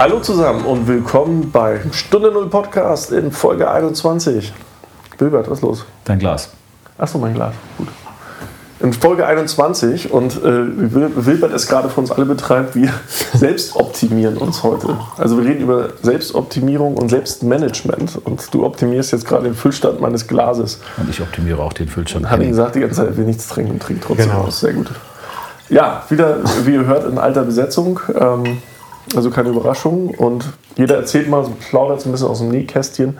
Hallo zusammen und willkommen bei Stunde Null Podcast in Folge 21. Wilbert, was ist los? Dein Glas. Achso, mein Glas. Gut. In Folge 21 und äh, Wil- Wilbert es gerade für uns alle betreibt, wir selbst optimieren uns heute. Also wir reden über Selbstoptimierung und Selbstmanagement und du optimierst jetzt gerade den Füllstand meines Glases. Und ich optimiere auch den Füllstand. Hat ihn gesagt die ganze Zeit, er will nichts trinken und trinkt trotzdem Genau. aus. Sehr gut. Ja, wieder, wie ihr hört, in alter Besetzung. Ähm, also keine Überraschung. Und jeder erzählt mal, so plaudert so ein bisschen aus dem Nähkästchen,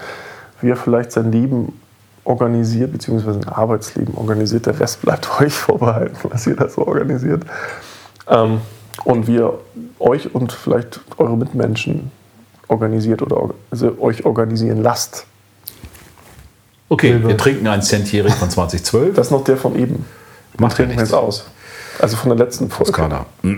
wie er vielleicht sein Leben organisiert, beziehungsweise ein Arbeitsleben organisiert. Der Rest bleibt euch vorbehalten, was ihr da so organisiert. Ähm, und wie ihr euch und vielleicht eure Mitmenschen organisiert oder also euch organisieren lasst. Okay, wir trinken einen Centjährig von 2012. Das ist noch der von eben. macht ja nichts. jetzt aus. Also von der letzten Folge. Toskana.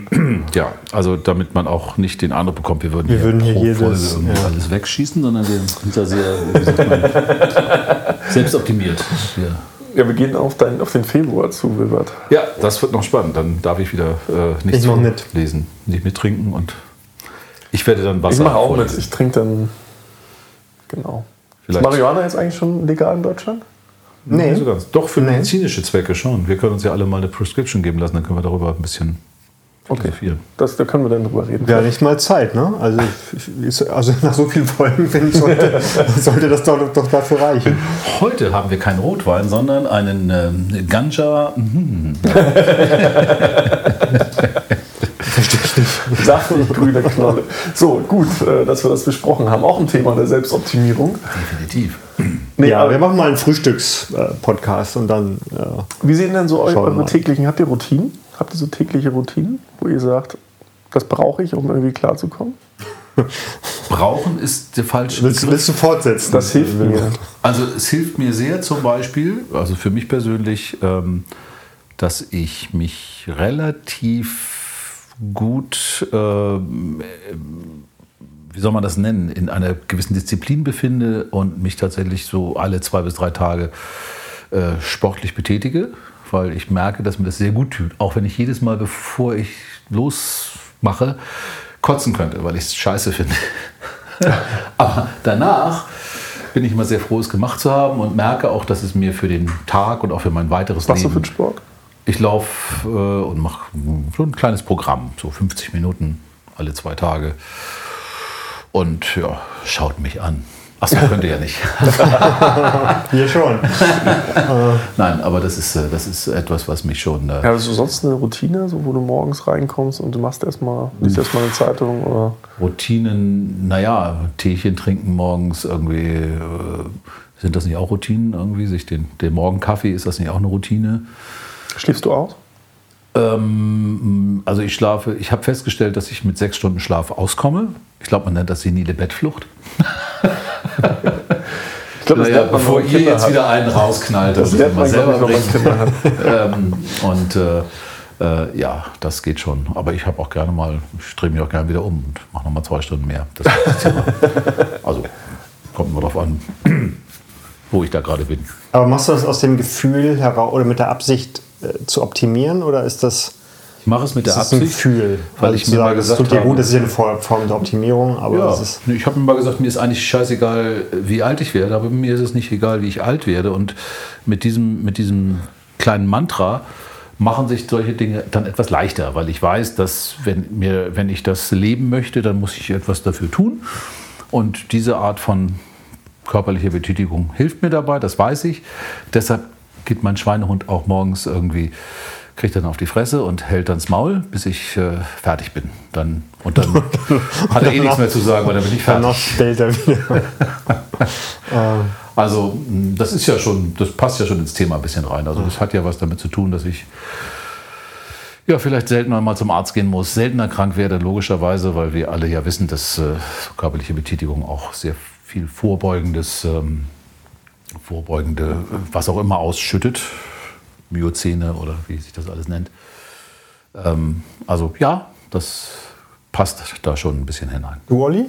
Ja, also damit man auch nicht den Eindruck bekommt, wir würden, Wir würden hier jedes- Folge ja. alles wegschießen, sondern wir sind da sehr wie sagt man, selbst optimiert. Wir, Ja, wir gehen auf, dein, auf den Februar zu, Wilbert. ja, das wird noch spannend. Dann darf ich wieder äh, nichts Ich mit. lesen, nicht mittrinken und ich werde dann Ich Wasser mache auch mit. vorlesen. Ich trinke dann. Genau. Ist Vielleicht. Marihuana jetzt eigentlich schon legal in Deutschland? Nee, Nee. so ganz. Doch, für Nee. medizinische Zwecke schon. Wir können uns ja alle mal eine Prescription geben lassen, dann können wir darüber ein bisschen Okay. philosophieren. Das, da können wir dann drüber reden. Wäre nicht mal Zeit, ne? Also, ich- ist- also nach so vielen Folgen, finde ich, sollte, sollte das doch, doch dafür reichen. Heute haben wir keinen Rotwein, sondern einen ähm, Ganja. mhm. Saftig grüne Knolle. So, gut, äh, dass wir das besprochen haben. Auch ein Thema der Selbstoptimierung. Definitiv. Nee, Ja, aber wir machen mal einen Frühstückspodcast und dann. äh, wie sehen denn so eure mal. täglichen? Habt ihr Routinen? Habt ihr so tägliche Routinen, wo ihr sagt, das brauche ich, um irgendwie klarzukommen? Brauchen ist der falsche willst, Begriff. willst du fortsetzen? Das hilft mir. Also es hilft mir sehr zum Beispiel, also für mich persönlich, ähm, dass ich mich relativ gut, ähm, äh, wie soll man das nennen, in einer gewissen Disziplin befinde und mich tatsächlich so alle zwei bis drei Tage äh, sportlich betätige, weil ich merke, dass mir das sehr gut tut. Auch wenn ich jedes Mal, bevor ich losmache, kotzen könnte, weil ich es scheiße finde. Aber danach bin ich immer sehr froh, es gemacht zu haben und merke auch, dass es mir für den Tag und auch für mein weiteres Was Leben. für ein Sport? Ich laufe äh, und mache so ein kleines Programm, so 50 Minuten alle zwei Tage. Und ja, schaut mich an. Achso, könnt ihr ja nicht. Hier schon. Nein, aber das ist, äh, das ist etwas, was mich schon. Äh, Ja, hast du sonst eine Routine, so, wo du morgens reinkommst und du machst erstmal, liest erstmal eine Zeitung oder Routinen, naja, Teechen trinken morgens irgendwie. Äh, sind das nicht auch Routinen irgendwie? Sich den, den Morgenkaffee, ist das nicht auch eine Routine? schläfst du aus? Ähm, also ich schlafe, ich habe festgestellt, dass ich mit sechs Stunden Schlaf auskomme. Ich glaube, man nennt das senile Bettflucht. Ich glaube, Naja, bevor ihr jetzt wieder einen rausknallt, Das das lernt man man, selber Kinder hat. ähm, und äh, äh, ja, das geht schon. Aber ich habe auch gerne mal, ich drehe mich auch gerne wieder um und mache nochmal zwei Stunden mehr. Das das. Also kommt immer drauf an, wo ich da gerade bin. Aber machst du das aus dem Gefühl heraus oder mit der Absicht zu optimieren oder ist das, Ich mache es mit der das Absicht, Gefühl? weil Also ich mir mal sagen, gesagt es tut dir habe, gut, das ist ja eine Form der Optimierung, aber Ja, ich habe mir mal gesagt, mir ist eigentlich scheißegal, wie alt ich werde, aber mir ist es nicht egal, wie ich alt werde. Und mit diesem, mit diesem kleinen Mantra machen sich solche Dinge dann etwas leichter, weil ich weiß, dass wenn, mir, wenn ich das leben möchte, dann muss ich etwas dafür tun. Und diese Art von körperlicher Betätigung hilft mir dabei, das weiß ich. Deshalb geht mein Schweinehund auch morgens irgendwie, kriegt dann auf die Fresse und hält dann das Maul, bis ich äh, fertig bin. Dann, und dann hat er eh nichts mehr zu sagen, weil dann bin ich Danach fertig. stellt er wieder. Also mh, das ist ja schon, das passt ja schon ins Thema ein bisschen rein. Also das hat ja was damit zu tun, dass ich ja vielleicht seltener mal zum Arzt gehen muss, seltener krank werde, logischerweise, weil wir alle ja wissen, dass äh, körperliche Betätigung auch sehr viel vorbeugendes, ähm, vorbeugende, was auch immer ausschüttet, Myozene oder wie sich das alles nennt. Ähm, also ja, das passt da schon ein bisschen hinein. Du, Olli?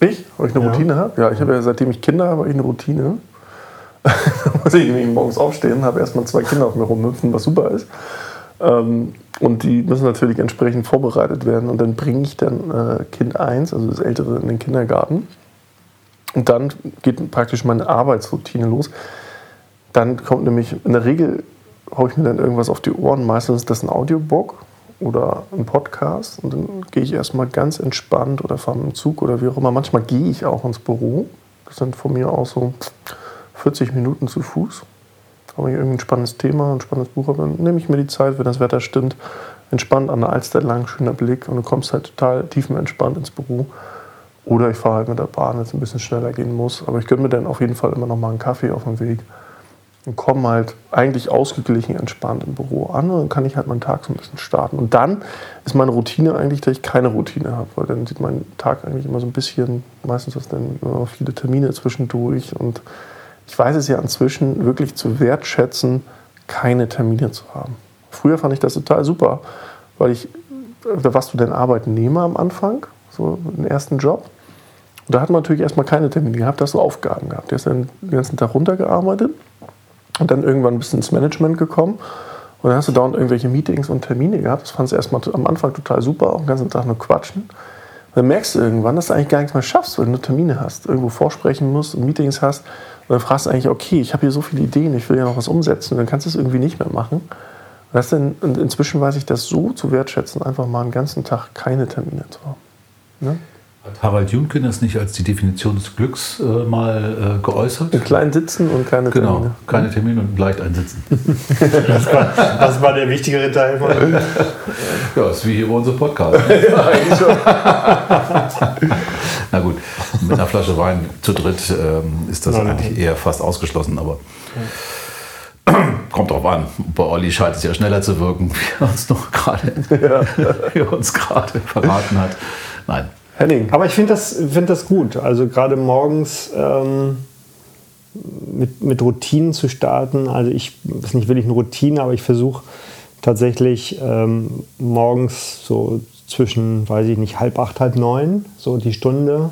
Ich? Ob ich eine Ja. Routine habe? Ja, ich habe ja seitdem ich Kinder habe, habe ich eine Routine. da muss ich nämlich morgens aufstehen, habe erstmal zwei Kinder auf mir rumhüpfen, was super ist. Ähm, und die müssen natürlich entsprechend vorbereitet werden. Und dann bringe ich dann äh, Kind 1, also das Ältere, in den Kindergarten. Und dann geht praktisch meine Arbeitsroutine los. Dann kommt nämlich, in der Regel haue ich mir dann irgendwas auf die Ohren. Meistens ist das ein Audiobook oder ein Podcast. Und dann gehe ich erstmal ganz entspannt oder fahre mit dem Zug oder wie auch immer. Manchmal gehe ich auch ins Büro. Das sind von mir aus so 40 Minuten zu Fuß habe ich irgendein spannendes Thema, ein spannendes Buch dann nehme ich mir die Zeit, wenn das Wetter stimmt, entspannt an der Alster lang, schöner Blick und du kommst halt total tiefenentspannt ins Büro. Oder ich fahre halt mit der Bahn, wenn es ein bisschen schneller gehen muss. Aber ich gönne mir dann auf jeden Fall immer noch mal einen Kaffee auf dem Weg und komme halt eigentlich ausgeglichen, entspannt im Büro an und dann kann ich halt meinen Tag so ein bisschen starten. Und dann ist meine Routine eigentlich, dass ich keine Routine habe, weil dann sieht mein Tag eigentlich immer so ein bisschen, meistens ist dann immer viele Termine zwischendurch und ich weiß es ja inzwischen wirklich zu wertschätzen, keine Termine zu haben. Früher fand ich das total super, weil ich, da warst du denn Arbeitnehmer am Anfang, so den ersten Job. Und da hat man natürlich erstmal keine Termine gehabt, da hast du Aufgaben gehabt. Du hast dann den ganzen Tag runtergearbeitet und dann irgendwann ein bisschen ins Management gekommen. Und dann hast du dauernd irgendwelche Meetings und Termine gehabt. Das fand ich erstmal am Anfang total super, auch den ganzen Tag nur quatschen. dann merkst du irgendwann, dass du eigentlich gar nichts mehr schaffst, weil du nur Termine hast, irgendwo vorsprechen musst und Meetings hast. Und dann fragst du eigentlich, okay, ich habe hier so viele Ideen, ich will ja noch was umsetzen. Und dann kannst du es irgendwie nicht mehr machen. Du, und inzwischen weiß ich das so zu wertschätzen, einfach mal einen ganzen Tag keine Termine zu haben. Ne? Hat Harald Juncken das nicht als die Definition des Glücks äh, mal äh, geäußert? Ein klein sitzen und keine genau, Termine. keine Termine und leicht einsitzen. Das war, das war der wichtigere Teil von ja, ist wie hier bei unserem Podcast. ja, eigentlich schon. Na gut, mit einer Flasche Wein zu dritt ähm, ist das Nein, nein. eigentlich eher fast ausgeschlossen, aber kommt drauf an. Bei Olli scheint es ja schneller zu wirken, wie er uns noch gerade wie er uns gerade verraten hat. Nein. Henning, Aber ich finde das, find das gut. Also gerade morgens ähm, mit, mit Routinen zu starten. Also ich, das ist nicht wirklich eine Routine, aber ich versuche tatsächlich ähm, morgens so zwischen, weiß ich nicht, halb acht, halb neun, so die Stunde.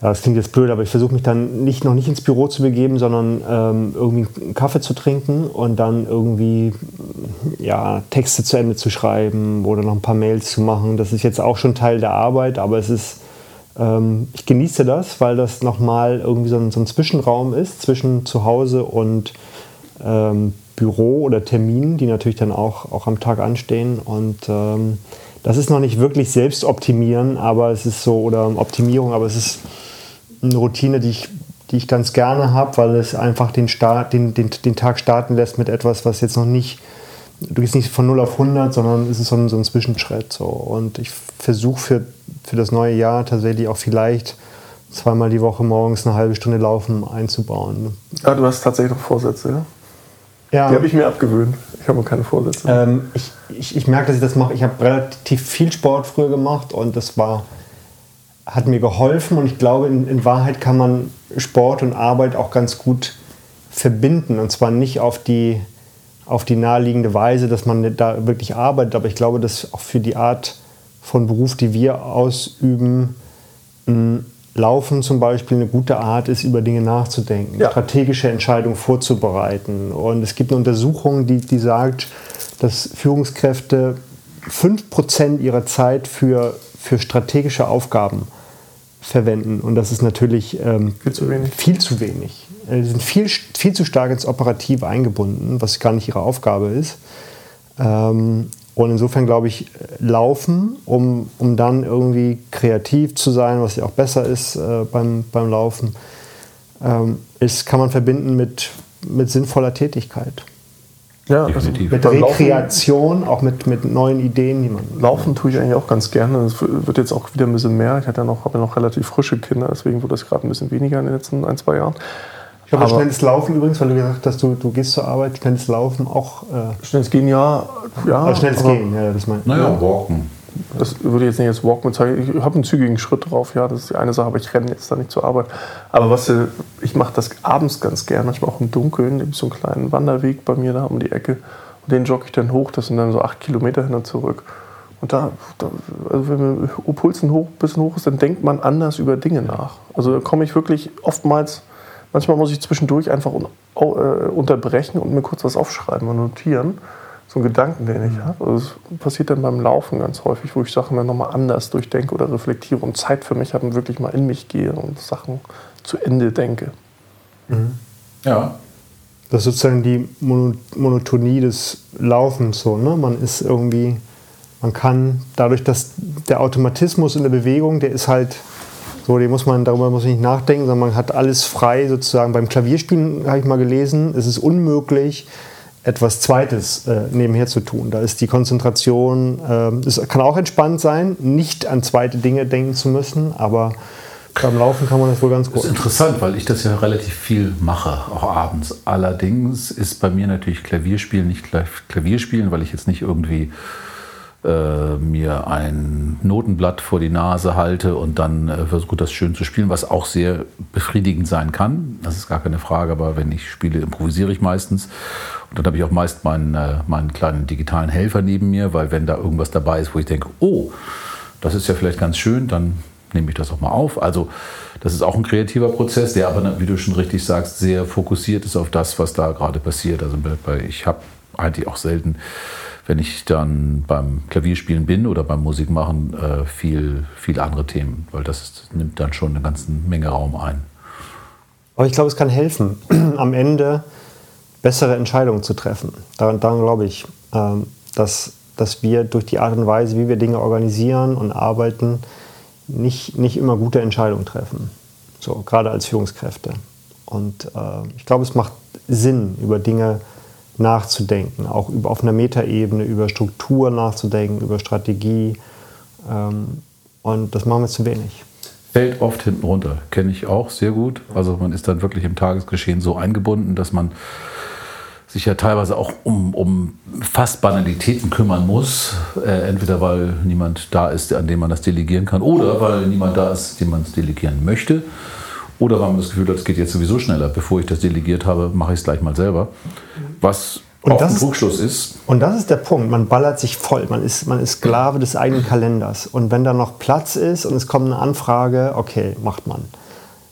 Ja, das klingt jetzt blöd, aber ich versuche mich dann nicht, noch nicht ins Büro zu begeben, sondern ähm, irgendwie einen Kaffee zu trinken und dann irgendwie ja, Texte zu Ende zu schreiben oder noch ein paar Mails zu machen. Das ist jetzt auch schon Teil der Arbeit, aber es ist, ähm, ich genieße das, weil das nochmal irgendwie so ein, so ein Zwischenraum ist zwischen Zuhause und ähm, Büro oder Terminen, die natürlich dann auch, auch am Tag anstehen. Und ähm, das ist noch nicht wirklich selbst optimieren, aber es ist so, oder Optimierung, aber es ist eine Routine, die ich, die ich ganz gerne habe, weil es einfach den, Start, den, den, den Tag starten lässt mit etwas, was jetzt noch nicht, du gehst nicht von 0 auf 100, sondern es ist so ein, so ein Zwischenschritt. So. Und ich versuche für, für das neue Jahr tatsächlich auch vielleicht zweimal die Woche morgens eine halbe Stunde Laufen einzubauen. ah, du hast tatsächlich noch Vorsätze, ja? Ja. Die habe ich mir abgewöhnt. Ich habe keine Vorsätze. Ähm, ich, ich, ich merke, dass ich das mache. Ich habe relativ viel Sport früher gemacht und das war, hat mir geholfen. Und ich glaube, in, in Wahrheit kann man Sport und Arbeit auch ganz gut verbinden. Und zwar nicht auf die, auf die naheliegende Weise, dass man da wirklich arbeitet. Aber ich glaube, dass auch für die Art von Beruf, die wir ausüben, mh, Laufen zum Beispiel eine gute Art ist, über Dinge nachzudenken, Ja. strategische Entscheidungen vorzubereiten. Und es gibt eine Untersuchung, die, die sagt, dass Führungskräfte 5% ihrer Zeit für, für strategische Aufgaben verwenden. Und das ist natürlich ähm, Viel zu wenig. Viel zu wenig. Äh, Sie sind viel, viel zu stark ins Operative eingebunden, was gar nicht ihre Aufgabe ist. Ähm, und insofern glaube ich, laufen, um, um dann irgendwie kreativ zu sein, was ja auch besser ist äh, beim, beim Laufen, ähm, ist, kann man verbinden mit, mit sinnvoller Tätigkeit. Ja, definitiv. Mit beim Laufen- Rekreation, auch mit, mit neuen Ideen, die man. Laufen tue ich eigentlich auch ganz gerne. Das wird jetzt auch wieder ein bisschen mehr. Ich hatte ja noch, habe ja noch relativ frische Kinder, deswegen wurde das gerade ein bisschen weniger in den letzten ein, zwei Jahren. Ich habe Aber- schnelles Laufen übrigens, weil du gesagt hast, du, du gehst zur Arbeit, schnelles Laufen auch. Äh, Schnelles Gehen, ja. ja also schnelles aber Gehen, ja, das mein, Naja, walken. Das würde ich jetzt nicht als Walk bezeichnen. Ich habe einen zügigen Schritt drauf, ja, das ist die eine Sache, aber ich renne jetzt da nicht zur Arbeit. Aber was, äh, ich mache das abends ganz gern, manchmal auch im Dunkeln. Es so einen kleinen Wanderweg bei mir da um die Ecke. Und den jogge ich dann hoch, das sind dann so acht Kilometer hin und zurück. Und da, da also wenn der Puls ein hoch, bisschen hoch ist, dann denkt man anders über Dinge nach. Also da komme ich wirklich oftmals, manchmal muss ich zwischendurch einfach un, äh, unterbrechen und mir kurz was aufschreiben und notieren, so einen Gedanken, den ich habe. Also das passiert dann beim Laufen ganz häufig, wo ich Sachen dann nochmal anders durchdenke oder reflektiere und Zeit für mich habe und wirklich mal in mich gehe und Sachen zu Ende denke. Mhm. Ja. Das ist sozusagen die Monotonie des Laufens so, ne? Man ist irgendwie, man kann dadurch, dass der Automatismus in der Bewegung, der ist halt so, den muss man, darüber muss man nicht nachdenken, sondern man hat alles frei sozusagen. Beim Klavierspielen habe ich mal gelesen, es ist unmöglich, etwas Zweites äh, nebenher zu tun. Da ist die Konzentration, äh, es kann auch entspannt sein, nicht an zweite Dinge denken zu müssen, aber beim Laufen kann man das wohl ganz gut. Das ist interessant, weil ich das ja relativ viel mache, auch abends. Allerdings ist bei mir natürlich Klavierspielen nicht Klavierspielen, weil ich jetzt nicht irgendwie äh, mir ein Notenblatt vor die Nase halte und dann äh, versuche das schön zu spielen, was auch sehr befriedigend sein kann. Das ist gar keine Frage, aber wenn ich spiele, improvisiere ich meistens. Und dann habe ich auch meist meinen, äh, meinen kleinen digitalen Helfer neben mir, weil wenn da irgendwas dabei ist, wo ich denke, oh, das ist ja vielleicht ganz schön, dann nehme ich das auch mal auf. Also das ist auch ein kreativer Prozess, der aber, wie du schon richtig sagst, sehr fokussiert ist auf das, was da gerade passiert. Also ich habe eigentlich auch selten wenn ich dann beim Klavierspielen bin oder beim Musikmachen, äh, viel, viel andere Themen, weil das nimmt dann schon eine ganze Menge Raum ein. Aber ich glaube, es kann helfen, am Ende bessere Entscheidungen zu treffen. Daran, daran glaube ich, ähm, dass, dass wir durch die Art und Weise, wie wir Dinge organisieren und arbeiten, nicht, nicht immer gute Entscheidungen treffen. So, gerade als Führungskräfte. Und äh, ich glaube, es macht Sinn, über Dinge zu nachzudenken, auch über, auf einer Metaebene über Struktur nachzudenken, über Strategie. Ähm, und das machen wir zu wenig. Fällt oft hinten runter, kenne ich auch sehr gut. Also man ist dann wirklich im Tagesgeschehen so eingebunden, dass man sich ja teilweise auch um, um fast Banalitäten kümmern muss. Äh, entweder weil niemand da ist, an dem man das delegieren kann, oder weil niemand da ist, dem man es delegieren möchte. Oder weil man das Gefühl hat, es geht jetzt sowieso schneller. Bevor ich das delegiert habe, mache ich es gleich mal selber. Was und auch das, ein Trugschluss ist. Und das ist der Punkt. Man ballert sich voll. Man ist, man ist Sklave des eigenen Kalenders. Und wenn da noch Platz ist und es kommt eine Anfrage, okay, macht man.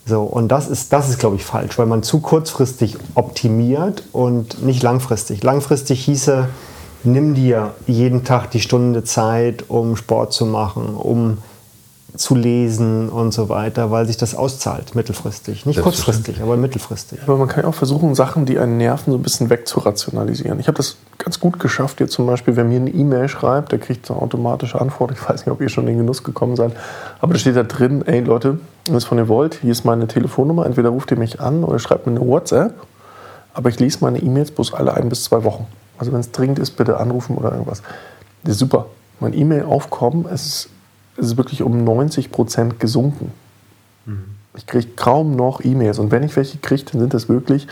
So, und das ist, das ist, glaube ich, falsch, weil man zu kurzfristig optimiert und nicht langfristig. Langfristig hieße, nimm dir jeden Tag die Stunde Zeit, um Sport zu machen, um zu lesen und so weiter, weil sich das auszahlt mittelfristig. Nicht kurzfristig, aber mittelfristig. Aber man kann ja auch versuchen, Sachen, die einen nerven, so ein bisschen wegzurationalisieren. Ich habe das ganz gut geschafft, jetzt zum Beispiel, wer mir eine E-Mail schreibt, der kriegt so eine automatische Antwort. Ich weiß nicht, ob ihr schon in den Genuss gekommen seid, aber da steht da drin, ey Leute, wenn ihr es von ihr wollt, hier ist meine Telefonnummer, entweder ruft ihr mich an oder schreibt mir eine WhatsApp, aber ich lese meine E-Mails bloß alle ein bis zwei Wochen. Also wenn es dringend ist, bitte anrufen oder irgendwas. Das ist super. Mein E-Mail-Aufkommen, es ist ist es wirklich um 90 Prozent gesunken. Mhm. Ich kriege kaum noch E-Mails. Und wenn ich welche kriege, dann sind das wirklich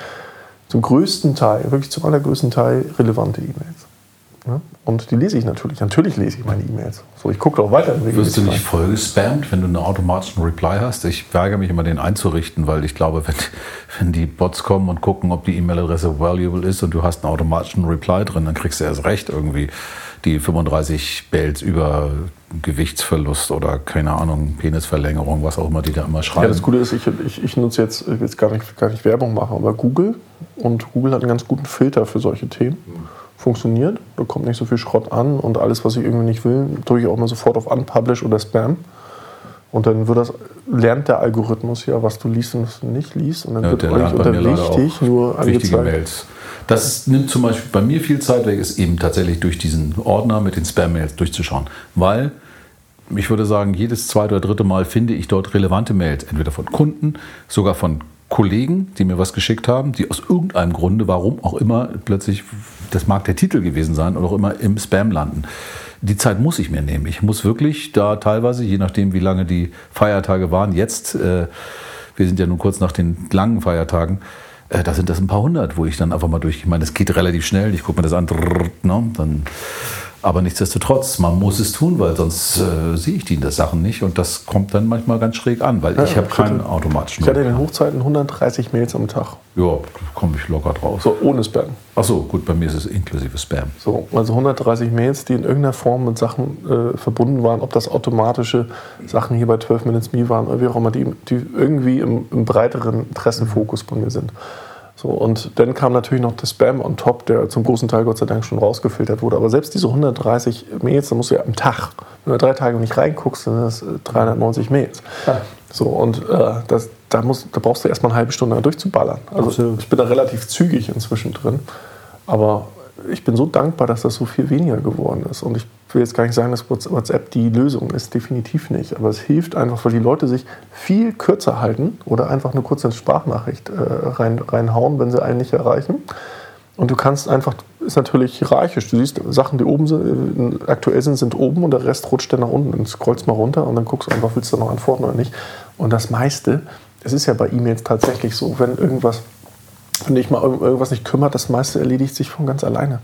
zum größten Teil, wirklich zum allergrößten Teil relevante E-Mails. Ja? Und die lese ich natürlich. Natürlich lese ich meine E-Mails. So, ich gucke auch weiter. Wirst du nicht voll gespammt, wenn du einen automatischen Reply hast? Ich weigere mich immer, den einzurichten, weil ich glaube, wenn, wenn die Bots kommen und gucken, ob die E-Mail-Adresse valuable ist und du hast einen automatischen Reply drin, dann kriegst du erst recht irgendwie die 35 Bells über Gewichtsverlust oder keine Ahnung, Penisverlängerung, was auch immer die da immer schreiben. Ja, das Gute ist, ich, ich, ich nutze jetzt, ich will jetzt gar nicht, gar nicht Werbung machen, aber Google und Google hat einen ganz guten Filter für solche Themen. Funktioniert, da kommt nicht so viel Schrott an und alles, was ich irgendwie nicht will, drücke ich auch mal sofort auf Unpublish oder Spam. Und dann wird das, lernt der Algorithmus ja, was du liest und was du nicht liest. Und dann ja, wird euch unter wichtig nur angezeigt. Mails. Das nimmt zum Beispiel bei mir viel Zeit weg, ist eben tatsächlich durch diesen Ordner mit den Spam-Mails durchzuschauen. Weil ich würde sagen, jedes zweite oder dritte Mal finde ich dort relevante Mails, entweder von Kunden, sogar von Kollegen, die mir was geschickt haben, die aus irgendeinem Grunde, warum auch immer, plötzlich, das mag der Titel gewesen sein, oder auch immer im Spam landen. Die Zeit muss ich mir nehmen. Ich muss wirklich da teilweise, je nachdem, wie lange die Feiertage waren, jetzt, äh, wir sind ja nun kurz nach den langen Feiertagen, äh, da sind das ein paar hundert, wo ich dann einfach mal durch. Ich meine, das geht relativ schnell. Ich gucke mir das an, ne, dann aber nichtsdestotrotz, man muss es tun, weil sonst äh, sehe ich die Sachen nicht und das kommt dann manchmal ganz schräg an, weil ja, ich habe keinen automatischen. Ich hatte in den Hochzeiten 130 Mails am Tag. Ja, komme ich locker drauf. So ohne Spam. Ach so, gut, bei mir ist es inklusive Spam. So, also 130 Mails, die in irgendeiner Form mit Sachen äh, verbunden waren, ob das automatische Sachen hier bei 12 Minutes Me waren oder wie auch immer, die, die irgendwie im, im breiteren Interessenfokus bei mir sind. So, und dann kam natürlich noch der Spam on top, der zum großen Teil Gott sei Dank schon rausgefiltert wurde. Aber selbst diese 130 Mails, da musst du ja am Tag, wenn du drei Tage nicht reinguckst, dann sind das 390 Mails. Ja. So, und äh, das, da, musst, da brauchst du erstmal eine halbe Stunde durchzuballern. Also Absolut. ich bin da relativ zügig inzwischen drin. Aber ich bin so dankbar, dass das so viel weniger geworden ist. Und ich will jetzt gar nicht sagen, dass WhatsApp die Lösung ist, definitiv nicht. Aber es hilft einfach, weil die Leute sich viel kürzer halten oder einfach eine kurze Sprachnachricht äh, rein, reinhauen, wenn sie einen nicht erreichen. Und du kannst einfach, ist natürlich hierarchisch. Du siehst, Sachen, die oben sind, äh, aktuell sind, sind oben und der Rest rutscht dann nach unten. Und scrollst mal runter und dann guckst du einfach, willst du noch antworten oder nicht. Und das meiste, es ist ja bei E-Mails tatsächlich so, wenn irgendwas wenn dich mal irgendwas nicht kümmert, das meiste erledigt sich von ganz alleine.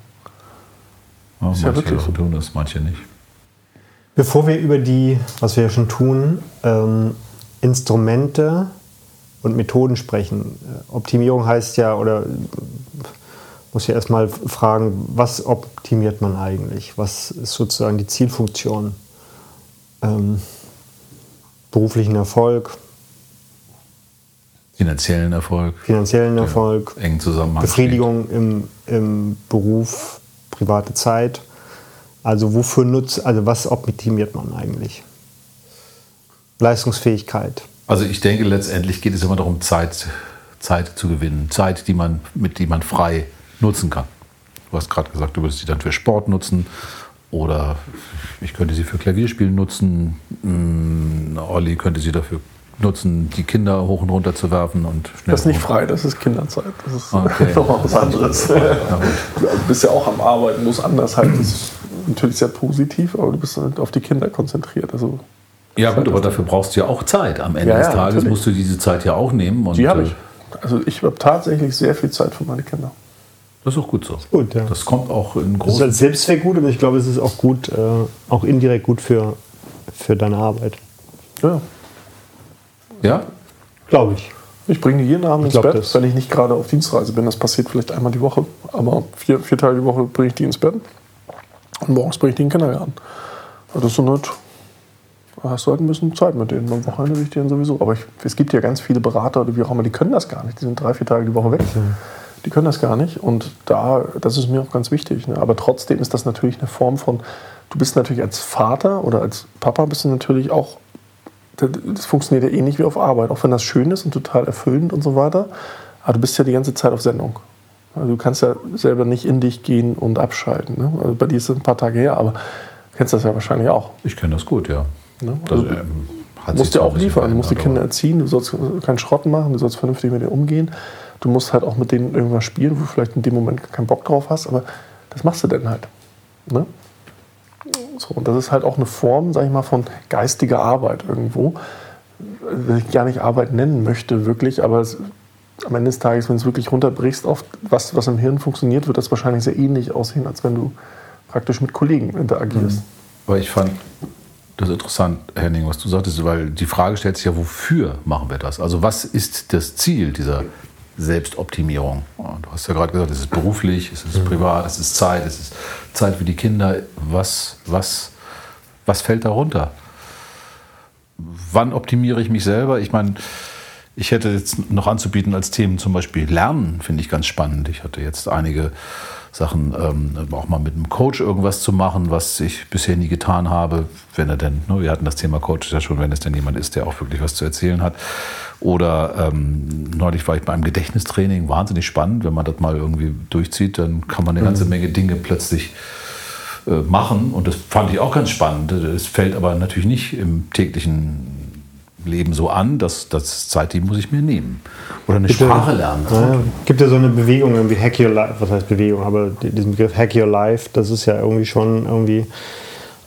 Ja, ist ja wirklich so. tun das, manche nicht. Bevor wir über die, was wir ja schon tun, ähm, Instrumente und Methoden sprechen. Äh, Optimierung heißt ja, oder muss ja erstmal fragen, was optimiert man eigentlich? Was ist sozusagen die Zielfunktion? Ähm, beruflichen Erfolg, Finanziellen Erfolg. Finanziellen Erfolg. Ja, engen Zusammenhang. Befriedigung im, im Beruf, private Zeit. Also wofür nutzt, also was optimiert man eigentlich? Leistungsfähigkeit. Also ich denke, letztendlich geht es immer darum, Zeit, Zeit zu gewinnen. Zeit, die man, mit die man frei nutzen kann. Du hast gerade gesagt, du würdest sie dann für Sport nutzen oder ich könnte sie für Klavierspielen nutzen. Hm, Olli könnte sie dafür nutzen, die Kinder hoch und runter zu werfen und schnell. Das ist nicht frei, das ist Kinderzeit. Das ist okay. nochmal was anderes. Ja, du bist ja auch am Arbeiten, muss anders halt. Das ist natürlich sehr positiv, aber du bist halt auf die Kinder konzentriert. Also ja, gut, aber dafür brauchst du ja auch Zeit. Am Ende ja, des Tages natürlich. musst du diese Zeit ja auch nehmen. Und die habe ich. Also ich habe tatsächlich sehr viel Zeit für meine Kinder. Das ist auch gut so. Gut, ja. Das kommt auch in großen. Das ist als Selbstzweck gut, aber ich glaube, es ist auch gut, äh, auch indirekt gut für, für deine Arbeit. Ja. Ja? Glaube ich. Ich bringe die jeden Abend ins Bett, das. wenn ich nicht gerade auf Dienstreise bin. Das passiert vielleicht einmal die Woche. Aber vier, vier Tage die Woche bringe ich die ins Bett. Und morgens bringe ich die in den Kindergarten. Das ist so. Da hast du halt ein bisschen Zeit mit denen. Am Wochenende will ich denen sowieso. Aber ich, es gibt ja ganz viele Berater oder wie auch immer, die können das gar nicht. Die sind drei, vier Tage die Woche weg. Mhm. Die können das gar nicht. Und da, das ist mir auch ganz wichtig. Ne? Aber trotzdem ist das natürlich eine Form von, du bist natürlich als Vater oder als Papa bist du natürlich auch das funktioniert ja ähnlich wie auf Arbeit, auch wenn das schön ist und total erfüllend und so weiter. Aber du bist ja die ganze Zeit auf Sendung. Also du kannst ja selber nicht in dich gehen und abschalten. Ne? Also bei dir ist es ein paar Tage her, aber du kennst das ja wahrscheinlich auch. Ich kenne das gut, ja. Ne? Also, das, ähm, du musst ja auch liefern, du musst die Kinder erziehen, du sollst keinen Schrott machen, du sollst vernünftig mit denen umgehen. Du musst halt auch mit denen irgendwas spielen, wo du vielleicht in dem Moment keinen Bock drauf hast, aber das machst du dann halt. Ne? So, und das ist halt auch eine Form, sag ich mal, von geistiger Arbeit irgendwo. Die ich gar nicht Arbeit nennen möchte, wirklich, aber es, am Ende des Tages, wenn du es wirklich runterbrichst auf was, was im Hirn funktioniert, wird das wahrscheinlich sehr ähnlich aussehen, als wenn du praktisch mit Kollegen interagierst. Mhm. Aber ich fand das interessant, Henning, was du sagtest, weil die Frage stellt sich ja, wofür machen wir das? Also was ist das Ziel dieser Selbstoptimierung. Du hast ja gerade gesagt, es ist beruflich, es ist privat, es ist Zeit, es ist Zeit für die Kinder. Was, was, was fällt darunter? Wann optimiere ich mich selber? Ich meine, ich hätte jetzt noch anzubieten als Themen zum Beispiel Lernen, finde ich ganz spannend. Ich hatte jetzt einige Sachen, ähm, auch mal mit einem Coach irgendwas zu machen, was ich bisher nie getan habe, wenn er denn, ne, wir hatten das Thema Coach ja schon, wenn es denn jemand ist, der auch wirklich was zu erzählen hat. Oder ähm, neulich war ich beim Gedächtnistraining, wahnsinnig spannend, wenn man das mal irgendwie durchzieht, dann kann man eine ganze mhm. Menge Dinge plötzlich äh, machen und das fand ich auch ganz spannend. Es fällt aber natürlich nicht im täglichen Leben so an, dass das Zeit, die muss ich mir nehmen. Oder eine gibt Sprache lernen. Ja, gibt ja so eine Bewegung, irgendwie Hack Your Life, was heißt Bewegung, aber diesen Begriff Hack Your Life, das ist ja irgendwie schon irgendwie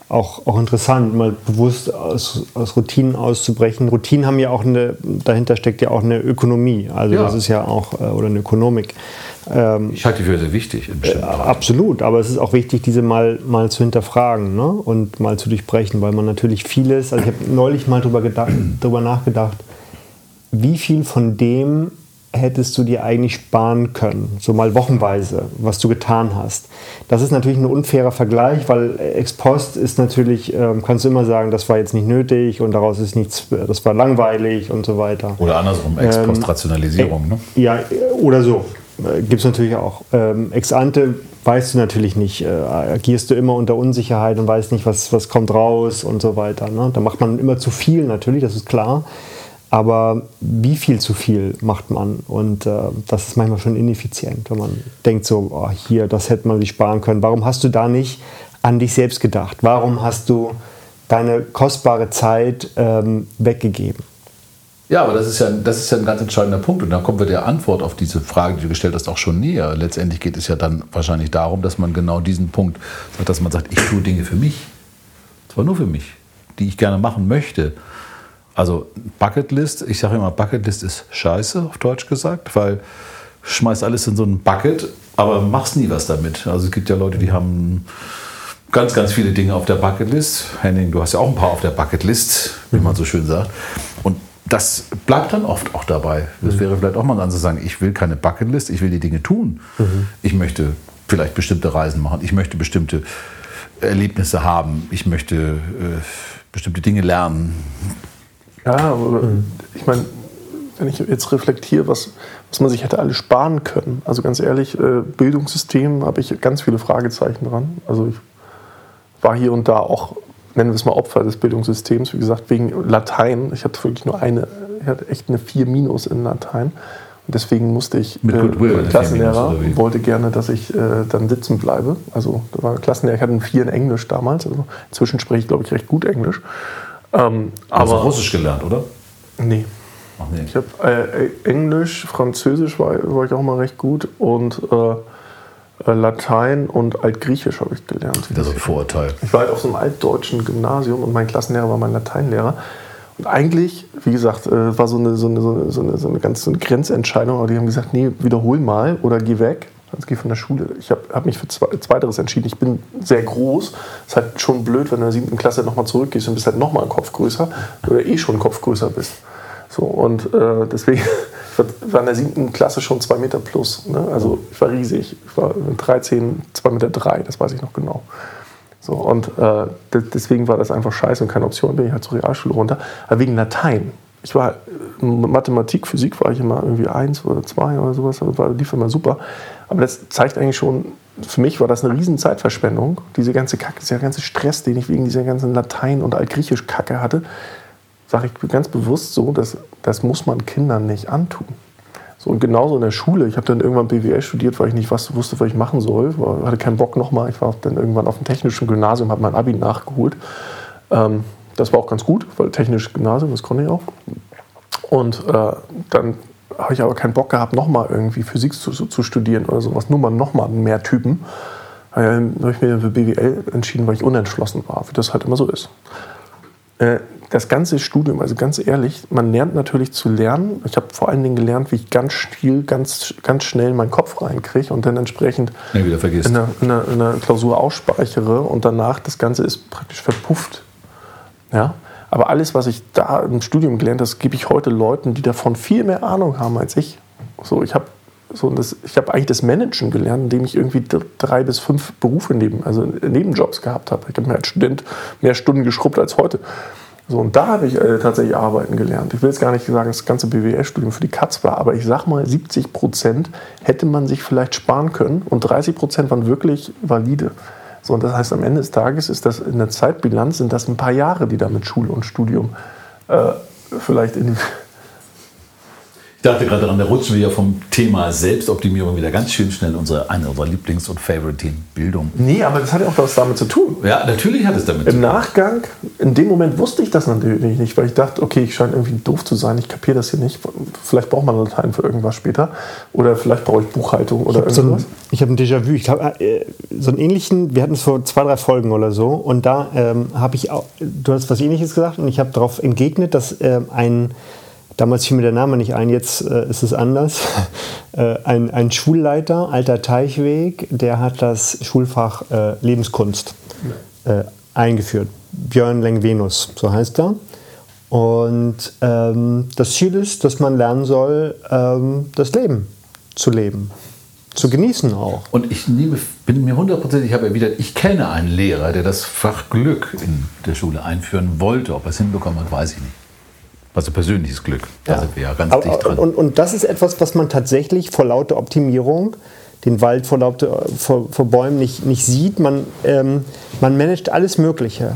auch, auch interessant, mal bewusst aus, aus Routinen auszubrechen. Routinen haben ja auch eine, dahinter steckt ja auch eine Ökonomie, also ja. das ist ja auch, äh, oder eine Ökonomik. Ähm, ich halte die für sehr wichtig. Äh, absolut, aber es ist auch wichtig, diese mal, mal zu hinterfragen ne? und mal zu durchbrechen, weil man natürlich vieles, also ich habe neulich mal darüber, darüber nachgedacht, wie viel von dem hättest du dir eigentlich sparen können, so mal wochenweise, was du getan hast. Das ist natürlich ein unfairer Vergleich, weil ex post ist natürlich, ähm, kannst du immer sagen, das war jetzt nicht nötig und daraus ist nichts, das war langweilig und so weiter. Oder andersrum, ex post Rationalisierung, ähm, ne? Ja, oder so. Äh, gibt es natürlich auch. Ähm, ex ante weißt du natürlich nicht, äh, agierst du immer unter Unsicherheit und weißt nicht, was, was kommt raus und so weiter. Ne? Da macht man immer zu viel natürlich, das ist klar. Aber wie viel zu viel macht man? Und äh, das ist manchmal schon ineffizient, wenn man denkt so, oh, hier, das hätte man sich sparen können. Warum hast du da nicht an dich selbst gedacht? Warum hast du deine kostbare Zeit ähm, weggegeben? Ja, aber das ist ja, das ist ja ein ganz entscheidender Punkt. Und da kommen wir der Antwort auf diese Frage, die du gestellt hast, auch schon näher. Letztendlich geht es ja dann wahrscheinlich darum, dass man genau diesen Punkt sagt, dass man sagt, ich tue Dinge für mich. Zwar nur für mich, die ich gerne machen möchte. Also Bucketlist, ich sage immer, Bucketlist ist scheiße, auf Deutsch gesagt, weil schmeißt alles in so einen Bucket, aber machst nie was damit. Also es gibt ja Leute, die haben ganz, ganz viele Dinge auf der Bucketlist. Henning, du hast ja auch ein paar auf der Bucketlist, wie man so schön sagt. Das bleibt dann oft auch dabei. Das wäre vielleicht auch mal ganz zu sagen, ich will keine Bucketlist, ich will die Dinge tun. Mhm. Ich möchte vielleicht bestimmte Reisen machen, ich möchte bestimmte Erlebnisse haben, ich möchte äh, bestimmte Dinge lernen. Ja, aber mhm. ich meine, wenn ich jetzt reflektiere, was, was man sich hätte alles sparen können. Also ganz ehrlich, äh, Bildungssystem habe ich ganz viele Fragezeichen dran. Also ich war hier und da auch, nennen wir es mal Opfer des Bildungssystems, wie gesagt, wegen Latein. Ich hatte wirklich nur eine, ich hatte echt eine 4 Minus in Latein. Und deswegen musste ich Mit äh, Klassenlehrer wollte gerne, dass ich äh, dann sitzen bleibe. Also da war Klassenlehrer, ich hatte einen 4 in Englisch damals. Also inzwischen spreche ich, glaube ich, recht gut Englisch. Ähm, Hast du Russisch gelernt, oder? Nee. Ach nee. Ich habe äh, Englisch, Französisch war, war, ich auch mal recht gut und äh, äh, Latein und Altgriechisch habe ich gelernt. Wieder so ein Vorurteil. Ich war halt auf so einem altdeutschen Gymnasium und mein Klassenlehrer war mein Lateinlehrer. Und eigentlich, wie gesagt, äh, war so eine, so eine, so eine, so eine, ganz so eine Grenzentscheidung, aber die haben gesagt, nee, wiederhol mal oder geh weg. Also geh von der Schule. Ich habe hab mich für Zweiteres entschieden. Ich bin sehr groß. Ist halt schon blöd, wenn du in der siebten Klasse nochmal zurückgehst und bist halt nochmal einen Kopf größer oder eh schon einen Kopf größer bist. So, und äh, deswegen war in der siebten Klasse schon zwei Meter plus. Ne? Also ich war riesig. Ich war 13, zwei Meter drei, das weiß ich noch genau. So, und äh, deswegen war das einfach scheiße und keine Option. Bin ich halt zur Realschule runter. Aber wegen Latein. Ich war äh, Mathematik, Physik war ich immer irgendwie eins oder zwei oder sowas. War, lief immer super. Aber das zeigt eigentlich schon, für mich war das eine riesen Zeitverschwendung. Diese ganze Kacke, dieser ganze Stress, den ich wegen dieser ganzen Latein- und Altgriechisch-Kacke hatte, sage ich ganz bewusst so, dass das muss man Kindern nicht antun. So, und genauso in der Schule. Ich habe dann irgendwann BWL studiert, weil ich nicht was, wusste, was ich machen soll. Ich hatte keinen Bock nochmal. Ich war dann irgendwann auf dem technischen Gymnasium, habe mein Abi nachgeholt. Ähm, das war auch ganz gut, weil technisches Gymnasium, das konnte ich auch. Und äh, dann habe ich aber keinen Bock gehabt, nochmal irgendwie Physik zu, zu, studieren oder sowas. Nur mal nochmal mehr Typen. Dann habe ich mir für BWL entschieden, weil ich unentschlossen war, wie das halt immer so ist. Äh, das ganze Studium, also ganz ehrlich, man lernt natürlich zu lernen. Ich habe vor allen Dingen gelernt, wie ich ganz still, ganz, ganz schnell in meinen Kopf reinkriege und dann entsprechend ja, wieder vergisst. In, einer, in, einer, in einer Klausur ausspeichere und danach das Ganze ist praktisch verpufft. Ja? Aber alles, was ich da im Studium gelernt habe, das gebe ich heute Leuten, die davon viel mehr Ahnung haben als ich. So, ich habe so, das, ich habe eigentlich das Managen gelernt, indem ich irgendwie drei bis fünf Berufe neben, also Nebenjobs gehabt habe. Ich habe mir als Student mehr Stunden geschrubbt als heute. So, und da habe ich äh, tatsächlich arbeiten gelernt. Ich will jetzt gar nicht sagen, das ganze BWL-Studium für die Katz war, aber ich sag mal, 70 Prozent hätte man sich vielleicht sparen können und 30 Prozent waren wirklich valide. So, und das heißt, am Ende des Tages ist das in der Zeitbilanz sind das ein paar Jahre, die da mit Schule und Studium äh, vielleicht in die dachte gerade daran, da rutschen wir ja vom Thema Selbstoptimierung wieder ganz schön schnell unsere, eine unserer Lieblings- und Favorite-Themen, Bildung. Nee, aber das hat ja auch was damit zu tun. Ja, natürlich hat es damit Im zu tun. Im Nachgang, in dem Moment wusste ich das natürlich nicht, weil ich dachte, okay, ich scheine irgendwie doof zu sein, ich kapiere das hier nicht. Vielleicht braucht man Latein für irgendwas später. Oder vielleicht brauche ich Buchhaltung oder ich irgendwas. So ein, ich habe ein Déjà-vu. Ich glaube, äh, so einen ähnlichen, wir hatten es vor zwei, drei Folgen oder so. Und da ähm, habe ich auch, du hast was Ähnliches gesagt und ich habe darauf entgegnet, dass äh, ein Damals fiel mir der Name nicht ein, jetzt äh, ist es anders. äh, ein, ein Schulleiter, alter Teichweg, der hat das Schulfach äh, Lebenskunst äh, eingeführt. Björn Lengvenus, so heißt er. Und ähm, das Ziel ist, dass man lernen soll, ähm, das Leben zu leben, zu genießen auch. Und ich nehme, bin mir hundertprozentig, ich habe erwidert, ich kenne einen Lehrer, der das Fach Glück in der Schule einführen wollte. Ob er es hinbekommen hat, weiß ich nicht. Also persönliches Glück. Da Ja. sind wir ja ganz Aber, dicht dran. und, und das ist etwas, was man tatsächlich vor lauter Optimierung, den Wald vor, lauter, vor, vor Bäumen nicht, nicht sieht. Man, ähm, man managt alles Mögliche,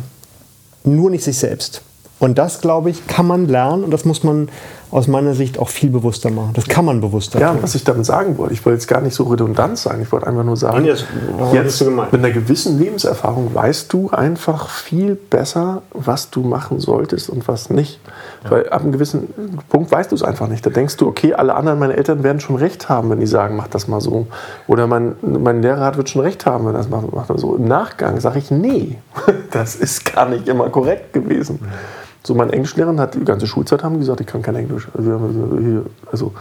nur nicht sich selbst. Und das, glaube ich, kann man lernen und das muss man aus meiner Sicht auch viel bewusster machen. Das kann man bewusster Ja, tun. was ich damit sagen wollte, ich wollte jetzt gar nicht so redundant sein. Ich wollte einfach nur sagen, jetzt gemeint? mit einer gewissen Lebenserfahrung weißt du einfach viel besser, was du machen solltest und was nicht. Weil ab einem gewissen Punkt weißt du es einfach nicht. Da denkst du, okay, alle anderen, meine Eltern werden schon recht haben, wenn die sagen, mach das mal so. Oder mein, mein Lehrer wird schon recht haben, wenn er das macht, macht so. Im Nachgang sage ich, nee, das ist gar nicht immer korrekt gewesen. So, mein Englischlehrer hat die ganze Schulzeit haben gesagt, ich kann kein Englisch. Also, also,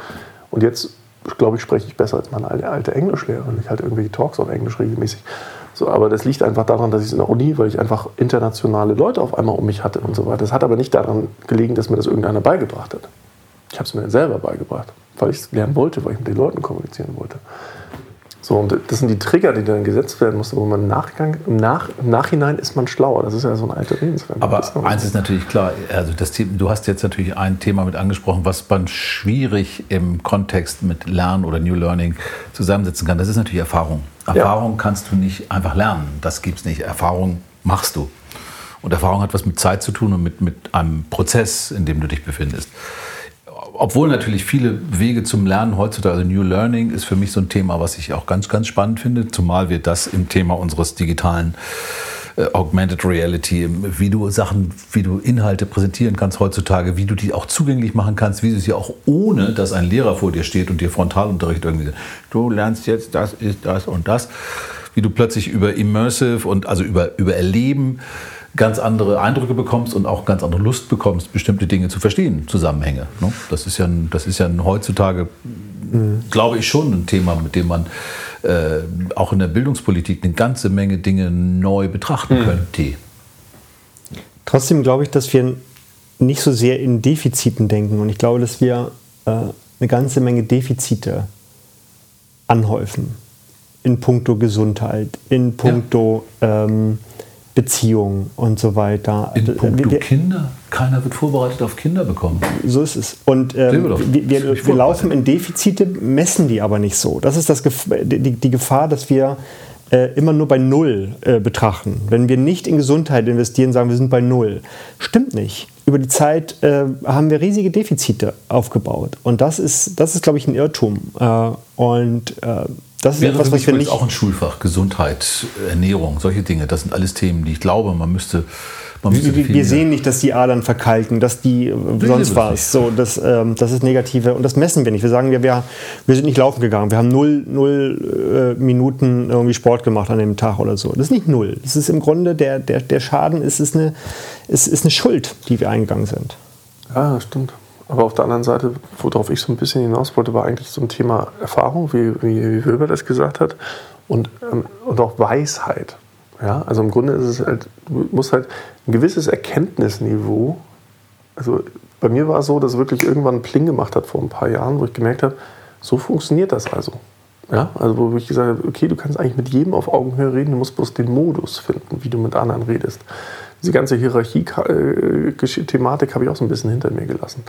und jetzt, glaube ich, spreche ich besser als meine alte, alte Englischlehrerin. Ich halte irgendwelche Talks auf Englisch regelmäßig. So, aber das liegt einfach daran, dass ich es in der Uni, weil ich einfach internationale Leute auf einmal um mich hatte und so weiter. Das hat aber nicht daran gelegen, dass mir das irgendeiner beigebracht hat. Ich habe es mir selber beigebracht, weil ich es lernen wollte, weil ich mit den Leuten kommunizieren wollte. So, und das sind die Trigger, die dann gesetzt werden mussten, wo man im, Nachgang, im, Nach, im Nachhinein ist man schlauer. Das ist ja so ein alter Redenswert. Aber ist eins ist natürlich klar, also das Thema, du hast jetzt natürlich ein Thema mit angesprochen, was man schwierig im Kontext mit Lernen oder New Learning zusammensetzen kann. Das ist natürlich Erfahrung. Erfahrung kannst du nicht einfach lernen. Das gibt es nicht. Erfahrung machst du. Und Erfahrung hat was mit Zeit zu tun und mit, mit einem Prozess, in dem du dich befindest. Obwohl natürlich viele Wege zum Lernen heutzutage, also New Learning ist für mich so ein Thema, was ich auch ganz, ganz spannend finde, zumal wir das im Thema unseres digitalen äh, Augmented Reality, wie du Sachen, wie du Inhalte präsentieren kannst heutzutage, wie du die auch zugänglich machen kannst, wie du sie auch ohne, dass ein Lehrer vor dir steht und dir Frontalunterricht irgendwie, sagt, du lernst jetzt das, ist das und das, wie du plötzlich über Immersive und also über, über Erleben ganz andere Eindrücke bekommst und auch ganz andere Lust bekommst, bestimmte Dinge zu verstehen, Zusammenhänge. Ne? Das ist ja, ein, das ist ja ein heutzutage, glaube ich, schon ein Thema, mit dem man äh, auch in der Bildungspolitik eine ganze Menge Dinge neu betrachten könnte. Trotzdem glaube ich, dass wir nicht so sehr in Defiziten denken. Und ich glaube, dass wir äh, eine ganze Menge Defizite anhäufen. In puncto Gesundheit, in puncto ähm, Beziehung und so weiter. In Wir- puncto wir- Kinder, keiner wird vorbereitet auf Kinder bekommen. So ist es. Und ähm, wir, wir, wir laufen in Defizite, messen die aber nicht so. Das ist das die, die Gefahr, dass wir äh, immer nur bei Null äh, betrachten. Wenn wir nicht in Gesundheit investieren, sagen wir sind bei Null. Stimmt nicht. Über die Zeit äh, haben wir riesige Defizite aufgebaut. Und das ist, das ist glaube ich, ein Irrtum. Äh, und äh, das ist Wäre etwas, für was mich wir übrigens nicht. auch ein Schulfach. Gesundheit, Ernährung, solche Dinge. Das sind alles Themen, die ich glaube, man müsste. Man müsste Wir, wir sehen nicht, dass die Adern verkalken, dass die äh, sehen sonst wir was. nicht. So, das, ähm, das ist negative und das messen wir nicht. Wir sagen, wir, wir, wir sind nicht laufen gegangen. Wir haben null, null äh, Minuten irgendwie Sport gemacht an dem Tag oder so. Das ist nicht null. Das ist im Grunde der, der, der Schaden ist, ist, eine, ist, ist eine Schuld, die wir eingegangen sind. Ja, das stimmt. Aber auf der anderen Seite, worauf ich so ein bisschen hinaus wollte, war eigentlich so ein Thema Erfahrung, wie, wie, Wilber das gesagt hat, und, ähm, und auch Weisheit. Ja, also im Grunde ist es halt, du musst halt ein gewisses Erkenntnisniveau, also bei mir war es so, dass wirklich irgendwann Pling gemacht hat vor ein paar Jahren, wo ich gemerkt habe, so funktioniert das also. Ja, also wo ich gesagt habe, okay, du kannst eigentlich mit jedem auf Augenhöhe reden, du musst bloß den Modus finden, wie du mit anderen redest. Diese ganze Hierarchie-Thematik habe ich auch so ein bisschen hinter mir gelassen.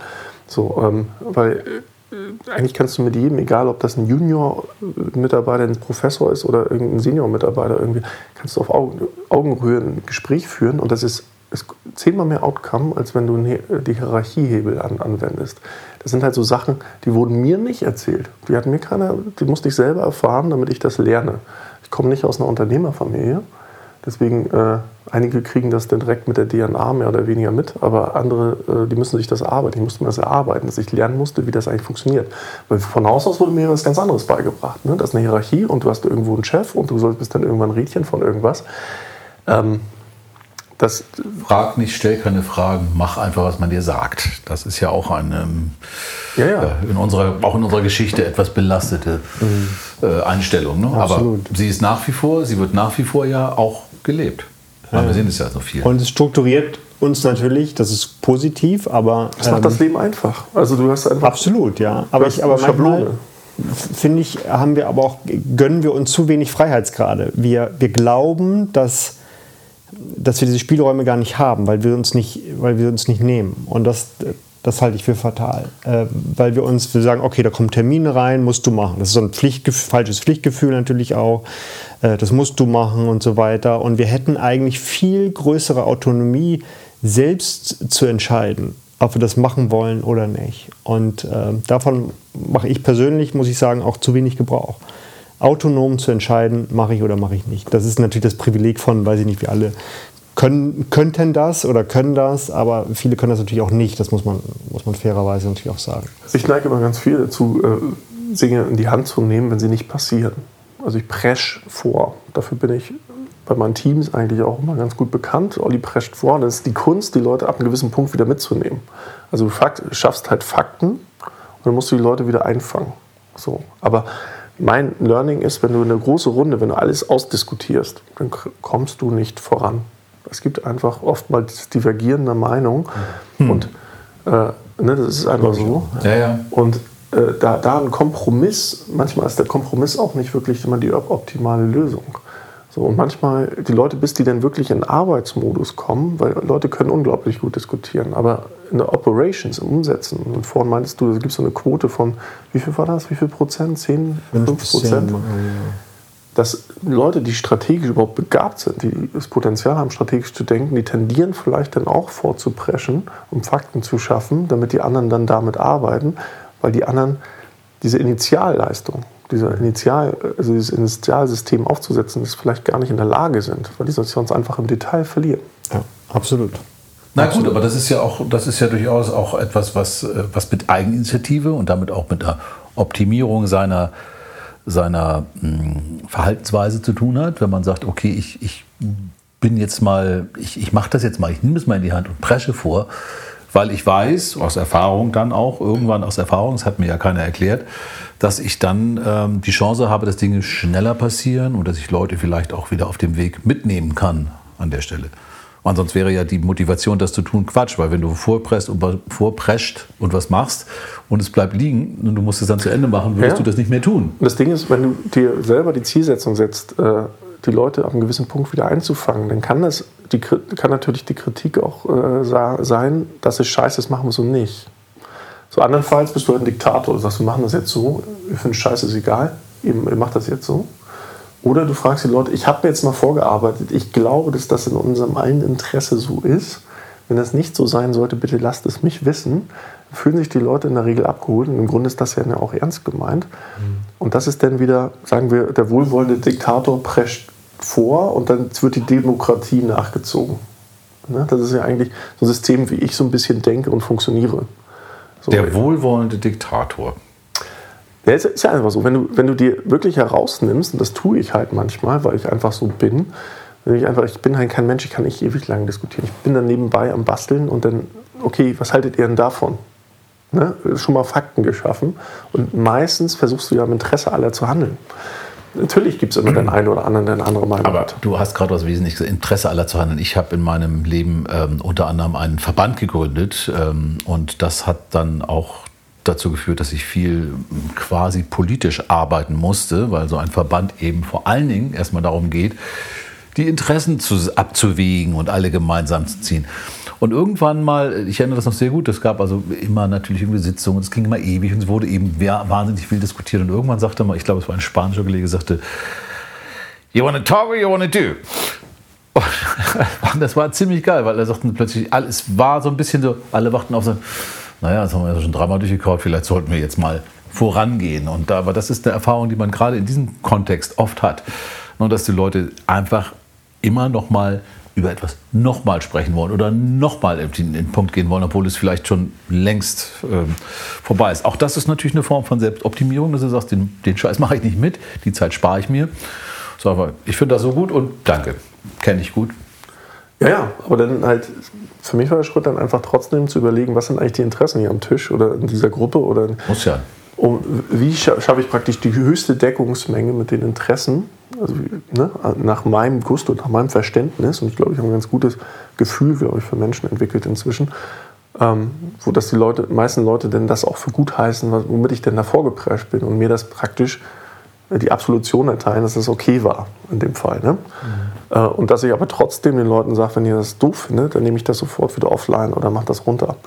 So, ähm, weil äh, eigentlich kannst du mit jedem, egal ob das ein Junior-Mitarbeiter, ein Professor ist oder irgendein Senior-Mitarbeiter, irgendwie, kannst du auf Augen, Augenhöhe ein Gespräch führen und das ist, ist zehnmal mehr Outcome, als wenn du die Hierarchiehebel an, anwendest. Das sind halt so Sachen, die wurden mir nicht erzählt. Die hat mir keiner, die musste ich selber erfahren, damit ich das lerne. Ich komme nicht aus einer Unternehmerfamilie. Deswegen, äh, einige kriegen das dann direkt mit der DNA mehr oder weniger mit, aber andere, äh, die müssen sich das erarbeiten. Ich musste mir das erarbeiten, dass ich lernen musste, wie das eigentlich funktioniert. Weil von Haus aus wurde mir was ganz anderes beigebracht. Ne? Das ist eine Hierarchie und du hast irgendwo einen Chef und du sollst bist dann irgendwann Rädchen von irgendwas. Ähm, das, Frag nicht, stell keine Fragen, mach einfach, was man dir sagt. Das ist ja auch eine, ähm, Ja, ja. äh, in unserer, auch in unserer Geschichte etwas belastete äh, Einstellung. Ne? Aber sie ist nach wie vor, sie wird nach wie vor ja auch gelebt. Aber wir sehen es ja so viel. Und es strukturiert uns natürlich, das ist positiv, aber das macht ähm, das Leben einfach. Also du hast einfach Absolut, ja. Aber, ich, aber Schablone. finde ich, haben wir aber auch, gönnen wir uns zu wenig Freiheitsgrade. Wir, wir glauben, dass, dass wir diese Spielräume gar nicht haben, weil wir uns nicht, weil wir uns nicht nehmen. Und das, Das halte ich für fatal, äh, weil wir uns wir sagen, okay, da kommen Termine rein, musst du machen. Das ist so ein Pflichtgef falsches Pflichtgefühl natürlich auch. Äh, das musst du machen und so weiter. Und wir hätten eigentlich viel größere Autonomie, selbst zu entscheiden, ob wir das machen wollen oder nicht. Und äh, davon mache ich persönlich, muss ich sagen, auch zu wenig Gebrauch. Autonom zu entscheiden, mache ich oder mache ich nicht. Das ist natürlich das Privileg von, weiß ich nicht, wie alle können, könnten das oder können das, aber viele können das natürlich auch nicht. Das muss man, muss man fairerweise natürlich auch sagen. Ich neige immer ganz viel dazu, äh, Dinge in die Hand zu nehmen, wenn sie nicht passieren. Also ich presch vor. Dafür bin ich bei meinen Teams eigentlich auch immer ganz gut bekannt. Olli prescht vor. Das ist die Kunst, die Leute ab einem gewissen Punkt wieder mitzunehmen. Also du Fakt, schaffst halt Fakten und dann musst du die Leute wieder einfangen. So. Aber mein Learning ist, wenn du eine große Runde, wenn du alles ausdiskutierst, dann kommst du nicht voran. Es gibt einfach oftmals divergierende Meinungen hm. und äh, ne, das ist einfach so. Ja, ja. Und äh, da, da ein Kompromiss, manchmal ist der Kompromiss auch nicht wirklich immer die optimale Lösung. So, und manchmal die Leute, bis die dann wirklich in Arbeitsmodus kommen, weil Leute können unglaublich gut diskutieren, aber in der Operations, im Umsetzen, und vorhin meintest du, es gibt so eine Quote von, wie viel war das, wie viel Prozent? 10, 5 Prozent? Dass Leute, die strategisch überhaupt begabt sind, die das Potenzial haben, strategisch zu denken, die tendieren vielleicht dann auch vorzupreschen, um Fakten zu schaffen, damit die anderen dann damit arbeiten, weil die anderen diese Initialleistung, dieser Initial, also dieses Initialsystem aufzusetzen, das vielleicht gar nicht in der Lage sind, weil die sonst einfach im Detail verlieren. Ja, absolut. Na gut, Absolut. aber das ist ja auch, das ist ja durchaus auch etwas, was, äh, was mit Eigeninitiative und damit auch mit der Optimierung seiner seiner mh, hm, Verhaltensweise zu tun hat, wenn man sagt, okay, ich, ich bin jetzt mal, ich, ich mache das jetzt mal, ich nehme es mal in die Hand und presche vor, weil ich weiß, aus Erfahrung dann auch, irgendwann aus Erfahrung, das hat mir ja keiner erklärt, dass ich dann ähm, die Chance habe, dass Dinge schneller passieren und dass ich Leute vielleicht auch wieder auf dem Weg mitnehmen kann an der Stelle. Und sonst wäre ja die Motivation, das zu tun, Quatsch, weil wenn du vorpresst und vorprescht und was machst und es bleibt liegen und du musst es dann zu Ende machen, würdest ja. du das nicht mehr tun. Und das Ding ist, wenn du dir selber die Zielsetzung setzt, äh, die Leute ab einem gewissen Punkt wieder einzufangen, dann kann das, die, kann natürlich die Kritik auch äh, sein, dass es scheiße ist, machen wir so nicht. So andernfalls bist du ein Diktator und sagst, wir machen das jetzt so, wir finden Scheiße ist egal, ihr macht das jetzt so. Oder du fragst die Leute, ich habe mir jetzt mal vorgearbeitet, ich glaube, dass das in unserem allen Interesse so ist. Wenn das nicht so sein sollte, bitte lasst es mich wissen. Fühlen sich die Leute in der Regel abgeholt und im Grunde ist das ja auch ernst gemeint. Mhm. Und das ist dann wieder, sagen wir, der wohlwollende Diktator prescht vor und dann wird die Demokratie nachgezogen. Ne? Das ist ja eigentlich so ein System, wie ich so ein bisschen denke und funktioniere. So der wohlwollende Diktator. Ja, ist, ist ja einfach so. Wenn du, wenn du dir wirklich herausnimmst, und das tue ich halt manchmal, weil ich einfach so bin, wenn ich einfach, ich bin halt kein Mensch, ich kann nicht ewig lang diskutieren. Ich bin dann nebenbei am Basteln und dann, okay, was haltet ihr denn davon? Ne? Schon mal Fakten geschaffen. Und meistens versuchst du ja im Interesse aller zu handeln. Natürlich gibt es immer den einen oder anderen, der eine andere Meinung Aber du hast gerade was Wesentliches, Interesse aller zu handeln. Ich habe in meinem Leben ähm, unter anderem einen Verband gegründet ähm, und das hat dann auch dazu geführt, dass ich viel quasi politisch arbeiten musste, weil so ein Verband eben vor allen Dingen erstmal darum geht, die Interessen zu, abzuwägen und alle gemeinsam zu ziehen. Und irgendwann mal, ich erinnere das noch sehr gut, es gab also immer natürlich irgendwie Sitzungen, es ging immer ewig und es wurde eben wahnsinnig viel diskutiert. Und irgendwann sagte mal, ich glaube, es war ein spanischer Kollege, sagte, You wanna talk or you wanna do? Und das war ziemlich geil, weil er sagte plötzlich, es war so ein bisschen so, alle wachten auf so, naja, das haben wir ja schon dreimal durchgekaut, vielleicht sollten wir jetzt mal vorangehen. Und aber das ist eine Erfahrung, die man gerade in diesem Kontext oft hat. Und dass die Leute einfach immer noch mal über etwas nochmal sprechen wollen oder nochmal in den Punkt gehen wollen, obwohl es vielleicht schon längst ähm, vorbei ist. Auch das ist natürlich eine Form von Selbstoptimierung, dass du sagst, den, den Scheiß mache ich nicht mit, die Zeit spare ich mir. So, aber ich finde das so gut und danke, kenne ich gut. Ja, ja, aber dann halt, für mich war der Schritt dann einfach trotzdem zu überlegen, was sind eigentlich die Interessen hier am Tisch oder in dieser Gruppe oder. Muss ja. Um, wie schaffe ich praktisch die höchste Deckungsmenge mit den Interessen, also ne, nach meinem Gusto, nach meinem Verständnis, und ich glaube, ich habe ein ganz gutes Gefühl, glaube ich, für Menschen entwickelt inzwischen, ähm, wo das die Leute, meisten Leute denn das auch für gut heißen, womit ich denn da vorgeprescht bin und mir das praktisch die Absolution erteilen, dass das okay war in dem Fall. Ne? Mhm. Und dass ich aber trotzdem den Leuten sage, wenn ihr das doof findet, dann nehme ich das sofort wieder offline oder mache das runter.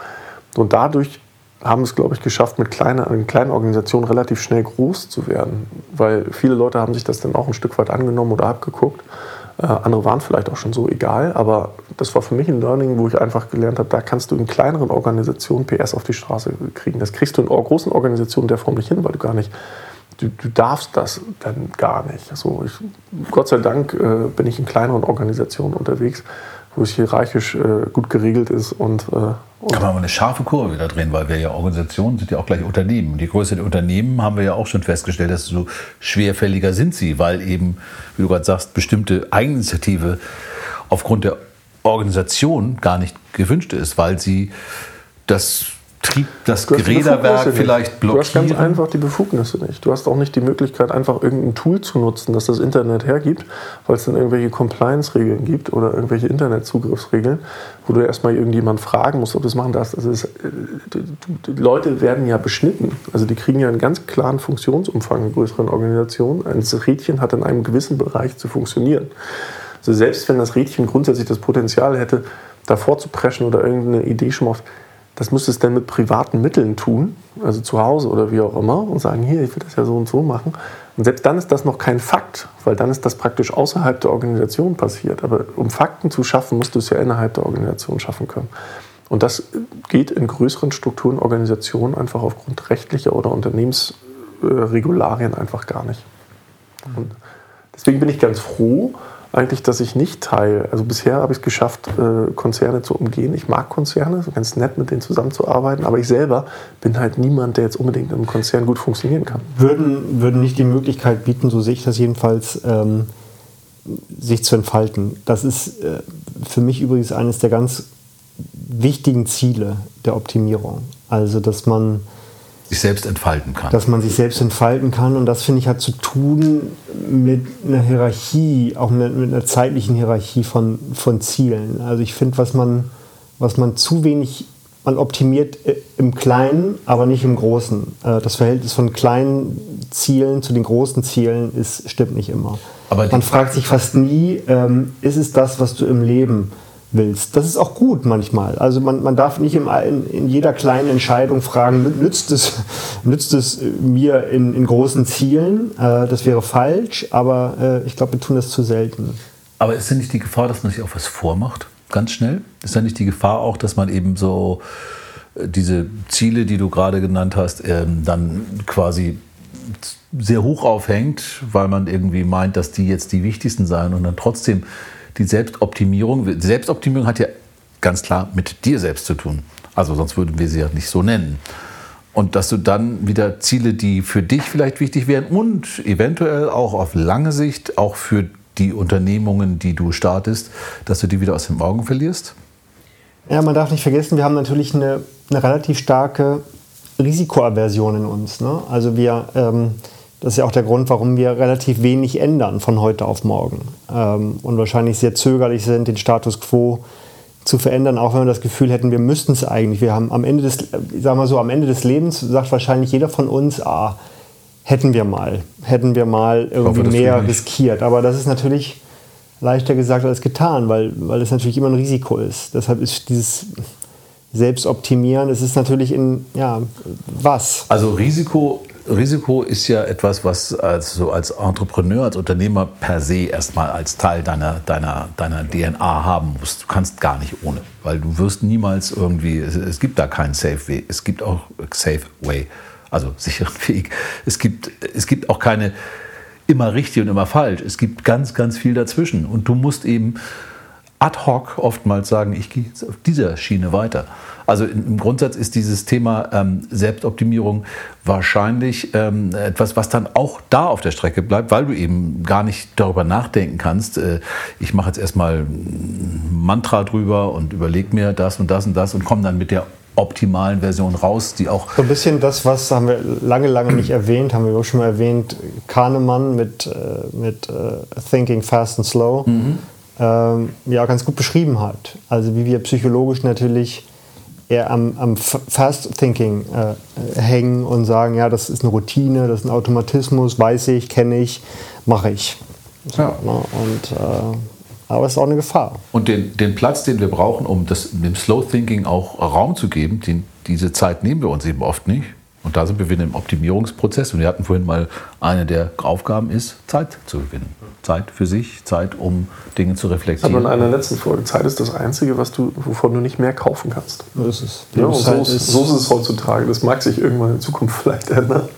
Und dadurch haben es, glaube ich, geschafft, mit kleiner, in kleinen Organisationen relativ schnell groß zu werden. Weil viele Leute haben sich das dann auch ein Stück weit angenommen oder abgeguckt. Äh, andere waren vielleicht auch schon so egal, aber das war für mich ein Learning, wo ich einfach gelernt habe, da kannst du in kleineren Organisationen PS auf die Straße kriegen. Das kriegst du in großen Organisationen der Form nicht hin, weil du gar nicht, du, du darfst das dann gar nicht. Also ich, Gott sei Dank äh, bin ich in kleineren Organisationen unterwegs, wo es hierarchisch äh, gut geregelt ist und, äh, und kann man mal eine scharfe Kurve wieder drehen, weil wir ja Organisationen sind ja auch gleich Unternehmen. Die Größe der Unternehmen haben wir ja auch schon festgestellt, dass so schwerfälliger sind sie, weil eben, wie du gerade sagst, bestimmte Eigeninitiative aufgrund der Organisation gar nicht gewünscht ist, weil sie das Trieb, das Geräderwerk vielleicht blockieren. Du hast ganz einfach die Befugnisse nicht. Du hast auch nicht die Möglichkeit, einfach irgendein Tool zu nutzen, das das Internet hergibt, weil es dann irgendwelche Compliance-Regeln gibt oder irgendwelche Internetzugriffsregeln, wo du erstmal irgendjemand fragen musst, ob du das machen darfst. Also es, die Leute werden ja beschnitten. Also die kriegen ja einen ganz klaren Funktionsumfang in größeren Organisationen. Ein Rädchen hat in einem gewissen Bereich zu funktionieren. Also selbst wenn das Rädchen grundsätzlich das Potenzial hätte, davor zu preschen oder irgendeine Idee schon mal auf das müsste es dann mit privaten Mitteln tun, also zu Hause oder wie auch immer, und sagen, hier, ich will das ja so und so machen. Und selbst dann ist das noch kein Fakt, weil dann ist das praktisch außerhalb der Organisation passiert. Aber um Fakten zu schaffen, musst du es ja innerhalb der Organisation schaffen können. Und das geht in größeren Strukturen, Organisationen einfach aufgrund rechtlicher oder Unternehmensregularien einfach gar nicht. Und deswegen bin ich ganz froh, eigentlich, dass ich nicht teile. Also bisher habe ich es geschafft, äh, Konzerne zu umgehen. Ich mag Konzerne, so ganz nett mit denen zusammenzuarbeiten, aber ich selber bin halt niemand, der jetzt unbedingt in einem Konzern gut funktionieren kann. Würden, würden nicht die Möglichkeit bieten, so sehe ich das jedenfalls, ähm, sich zu entfalten. Das ist äh, für mich übrigens eines der ganz wichtigen Ziele der Optimierung. Also, dass man sich selbst entfalten kann. Dass man sich selbst entfalten kann. Und das, finde ich, hat zu tun mit einer Hierarchie, auch mit, mit einer zeitlichen Hierarchie von, von Zielen. Also ich finde, was man, was man zu wenig, man optimiert äh, im Kleinen, aber nicht im Großen. Äh, das Verhältnis von kleinen Zielen zu den großen Zielen ist, stimmt nicht immer. Aber man fragt sich fast nie, ähm, ist es das, was du im Leben willst. Das ist auch gut manchmal. Also man, man darf nicht in, in jeder kleinen Entscheidung fragen, nützt es, nützt es mir in, in großen Zielen? Äh, das wäre falsch, aber äh, ich glaube, wir tun das zu selten. Aber ist denn nicht die Gefahr, dass man sich auch was vormacht, ganz schnell? Ist da nicht die Gefahr auch, dass man eben so äh, diese Ziele, die du gerade genannt hast, ähm, dann quasi sehr hoch aufhängt, weil man irgendwie meint, dass die jetzt die wichtigsten seien und dann trotzdem die Selbstoptimierung, Selbstoptimierung hat ja ganz klar mit dir selbst zu tun. Also sonst würden wir sie ja nicht so nennen. Und dass du dann wieder Ziele, die für dich vielleicht wichtig wären und eventuell auch auf lange Sicht, auch für die Unternehmungen, die du startest, dass du die wieder aus den Augen verlierst? Ja, man darf nicht vergessen, wir haben natürlich eine, eine relativ starke Risikoaversion in uns. Ne? Also wir, ähm, das ist ja auch der Grund, warum wir relativ wenig ändern von heute auf morgen ähm, und wahrscheinlich sehr zögerlich sind, den Status quo zu verändern, auch wenn wir das Gefühl hätten, wir müssten es eigentlich. Wir haben am Ende des, sagen wir so, am Ende des Lebens sagt wahrscheinlich jeder von uns, ah, hätten wir mal, hätten wir mal irgendwie hoffe, mehr riskiert. Aber das ist natürlich leichter gesagt als getan, weil, weil es natürlich immer ein Risiko ist. Deshalb ist dieses Selbstoptimieren, es ist natürlich in, ja, was? Also Risiko Risiko ist ja etwas, was als, so als Entrepreneur, als Unternehmer per se erstmal als Teil deiner, deiner, deiner DNA haben musst. Du kannst gar nicht ohne, weil du wirst niemals irgendwie, es, es gibt da keinen Safe Way. Es gibt auch Safe Way, also sicheren Weg. Es gibt, es gibt auch keine immer richtig und immer falsch. Es gibt ganz, ganz viel dazwischen. Und du musst eben ad hoc oftmals sagen, ich gehe jetzt auf dieser Schiene weiter. Also im Grundsatz ist dieses Thema ähm, Selbstoptimierung wahrscheinlich ähm, etwas, was dann auch da auf der Strecke bleibt, weil du eben gar nicht darüber nachdenken kannst. Äh, ich mache jetzt erstmal ein Mantra drüber und überlege mir das und das und das und komme dann mit der optimalen Version raus, die auch. So ein bisschen das, was haben wir lange, lange nicht erwähnt, haben wir auch schon mal erwähnt, Kahnemann mit, äh, mit uh, Thinking Fast and Slow. Mhm ähm, ja ganz gut beschrieben hat. Also wie wir psychologisch natürlich eher am, am Fast Thinking äh, hängen und sagen, ja, das ist eine Routine, das ist ein Automatismus, weiß ich, kenne ich, mache ich. So, ja. ne? Und äh, aber es ist auch eine Gefahr. Und den, den Platz, den wir brauchen, um das, dem Slow Thinking auch Raum zu geben, den, diese Zeit nehmen wir uns eben oft nicht. Und da sind wir wieder im Optimierungsprozess. Und wir hatten vorhin mal eine der Aufgaben ist, Zeit zu gewinnen. Zeit für sich, Zeit, um Dinge zu reflektieren. Aber in einer letzten Folge, Zeit ist das Einzige, was du, wovon du nicht mehr kaufen kannst. So ist es. Ja, und so, ist, so ist es heutzutage. Das mag sich irgendwann in Zukunft vielleicht ändern.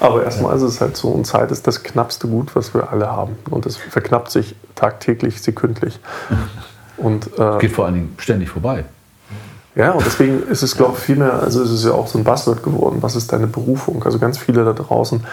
Aber erstmal ist es halt so. Und Zeit ist das knappste Gut, was wir alle haben. Und es verknappt sich tagtäglich, sekündlich. Und, äh, Geht vor allen Dingen ständig vorbei. Ja, und deswegen ist es, glaube ich, viel mehr, also es ist ja auch so ein Buzzword geworden. Was ist deine Berufung? Also ganz viele da draußen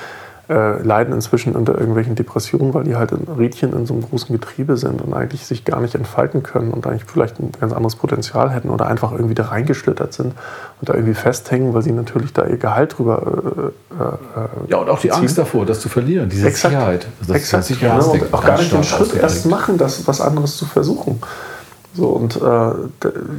äh, leiden inzwischen unter irgendwelchen Depressionen, weil die halt ein Rädchen in so einem großen Getriebe sind und eigentlich sich gar nicht entfalten können und eigentlich vielleicht ein ganz anderes Potenzial hätten oder einfach irgendwie da reingeschlittert sind und da irgendwie festhängen, weil sie natürlich da ihr Gehalt drüber. Äh, äh, Ja, und auch die ziehen. Angst davor, das zu verlieren, diese Exakt. Sicherheit. Das Exakt. ist Ja, und auch gar nicht den Schritt erst machen, das was anderes zu versuchen. So, und äh,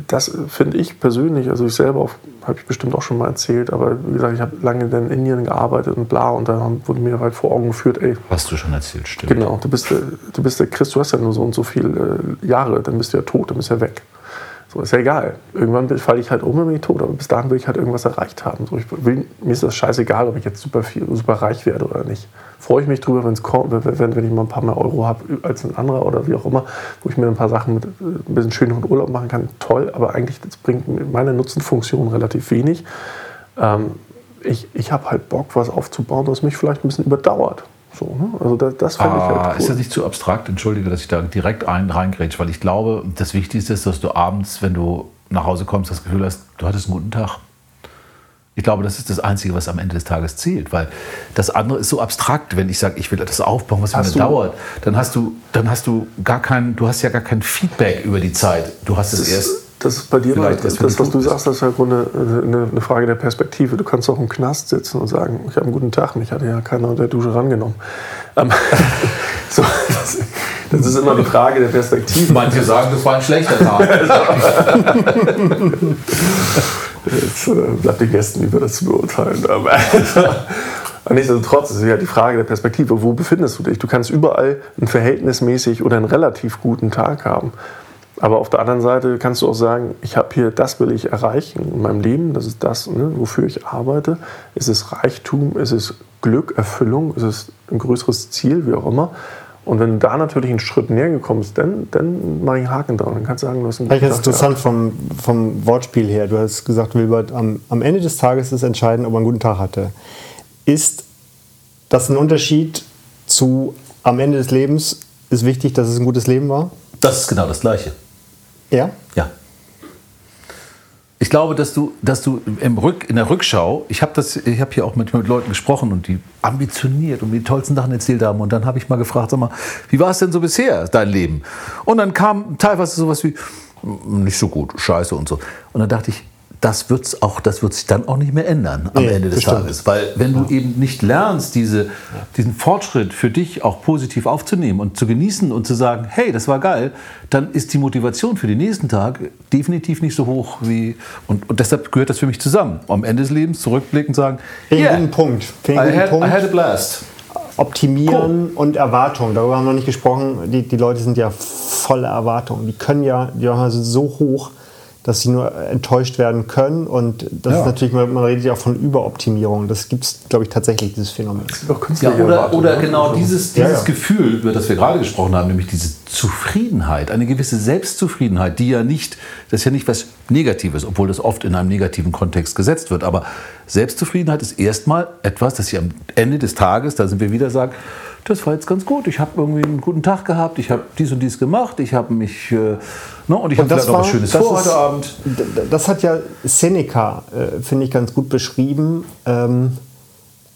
das finde ich persönlich, also ich selber habe ich bestimmt auch schon mal erzählt, aber wie gesagt, ich habe lange in Indien gearbeitet und bla, und da haben- wurde mir halt vor Augen geführt, ey, Hast du schon erzählt, stimmt. genau, du bist, der- du bist der Christ, du hast ja nur so und so viele äh, Jahre, dann bist du ja tot, dann bist du ja weg. So, ist ja egal. Irgendwann falle ich halt um, dann bin tot. Aber bis dahin will ich halt irgendwas erreicht haben. So, will, mir ist das scheißegal, ob ich jetzt super viel, super reich werde oder nicht. Freue ich mich drüber, wenn's kommt, wenn, wenn ich mal ein paar mehr Euro habe als ein anderer oder wie auch immer, wo ich mir ein paar Sachen mit äh, ein bisschen schöneren Urlaub machen kann. Toll, aber eigentlich das bringt meine Nutzenfunktion relativ wenig. Ähm, ich ich habe halt Bock, was aufzubauen, das mich vielleicht ein bisschen überdauert. So, ne? Also das, das ich Ah, halt cool. Ist das nicht zu abstrakt? Entschuldige, dass ich da direkt ein, reingrätsche, weil ich glaube, das Wichtigste ist, dass du abends, wenn du nach Hause kommst, das Gefühl hast, du hattest einen guten Tag. Ich glaube, das ist das Einzige, was am Ende des Tages zählt, weil das andere ist so abstrakt. Wenn ich sage, ich will das aufbauen, was mir dauert, dann hast du, dann hast du gar kein, du hast ja gar kein Feedback über die Zeit. Du hast es erst. Das ist bei dir, vielleicht das, du was du sagst, das ist ja im Grunde eine, eine Frage der Perspektive. Du kannst auch im Knast sitzen und sagen, ich habe einen guten Tag, mich hat ja keiner unter der Dusche rangenommen. Ähm, so, das, das ist immer eine Frage der Perspektive. Manche sagen, das war ein schlechter Tag. Jetzt äh, bleibt den Gästen über das zu beurteilen. Aber nichtsdestotrotz ist es ja die Frage der Perspektive. Wo befindest du dich? Du kannst überall einen verhältnismäßig oder einen relativ guten Tag haben. Aber auf der anderen Seite kannst du auch sagen, ich habe hier, das will ich erreichen in meinem Leben, das ist das, ne, wofür ich arbeite. Ist es Reichtum, ist es Glück, Erfüllung, ist es ein größeres Ziel, wie auch immer. Und wenn du da natürlich einen Schritt näher gekommen bist, dann, dann mache ich einen Haken dran. Dann kannst du sagen, du hast einen Vielleicht ist interessant vom, vom Wortspiel her. Du hast gesagt, Wilbert, am, am Ende des Tages ist entscheidend, ob er einen guten Tag hatte. Ist das ein Unterschied zu am Ende des Lebens ist wichtig, dass es ein gutes Leben war? Das ist genau das Gleiche. Ja? Ja. Ich glaube, dass du, dass du im Rück, in der Rückschau, ich habe hab hier auch mit, mit Leuten gesprochen und die ambitioniert und die tollsten Sachen erzählt haben. Und dann habe ich mal gefragt, sag mal, wie war es denn so bisher, dein Leben? Und dann kam teilweise sowas wie, "Mm, nicht so gut, scheiße und so. Und dann dachte ich, das wird's auch, das wird sich dann auch nicht mehr ändern am Nee, Ende des das stimmt. Tages. Weil wenn du eben nicht lernst, diese, diesen Fortschritt für dich auch positiv aufzunehmen und zu genießen und zu sagen, hey, das war geil, dann ist die Motivation für den nächsten Tag definitiv nicht so hoch wie. Und, und deshalb gehört das für mich zusammen. Am Ende des Lebens zurückblicken und sagen, ich yeah, guten Punkt. I ich einen had, guten I Punkt. had a blast. Optimieren und Erwartung. Darüber haben wir noch nicht gesprochen. Die, die Leute sind ja voller Erwartungen. Die können ja, die sind so hoch, dass sie nur enttäuscht werden können. Und das Ja. ist natürlich, man man redet ja auch von Überoptimierung. Das gibt es, glaube ich, tatsächlich, dieses Phänomen. Ja, oder, oder ne? genau Also- dieses, Ja, dieses ja. Gefühl, über das wir gerade gesprochen haben, nämlich diese Zufriedenheit, eine gewisse Selbstzufriedenheit, die ja nicht, das ist ja nicht was Negatives, obwohl das oft in einem negativen Kontext gesetzt wird. Aber Selbstzufriedenheit ist erstmal etwas, das ich am Ende des Tages, da sind wir wieder, sagen, das war jetzt ganz gut, ich habe irgendwie einen guten Tag gehabt, ich habe dies und dies gemacht, ich habe mich, äh, ne, und ich habe vielleicht noch was Schönes vor heute Abend. Das hat ja Seneca, äh, finde ich, ganz gut beschrieben. Ähm,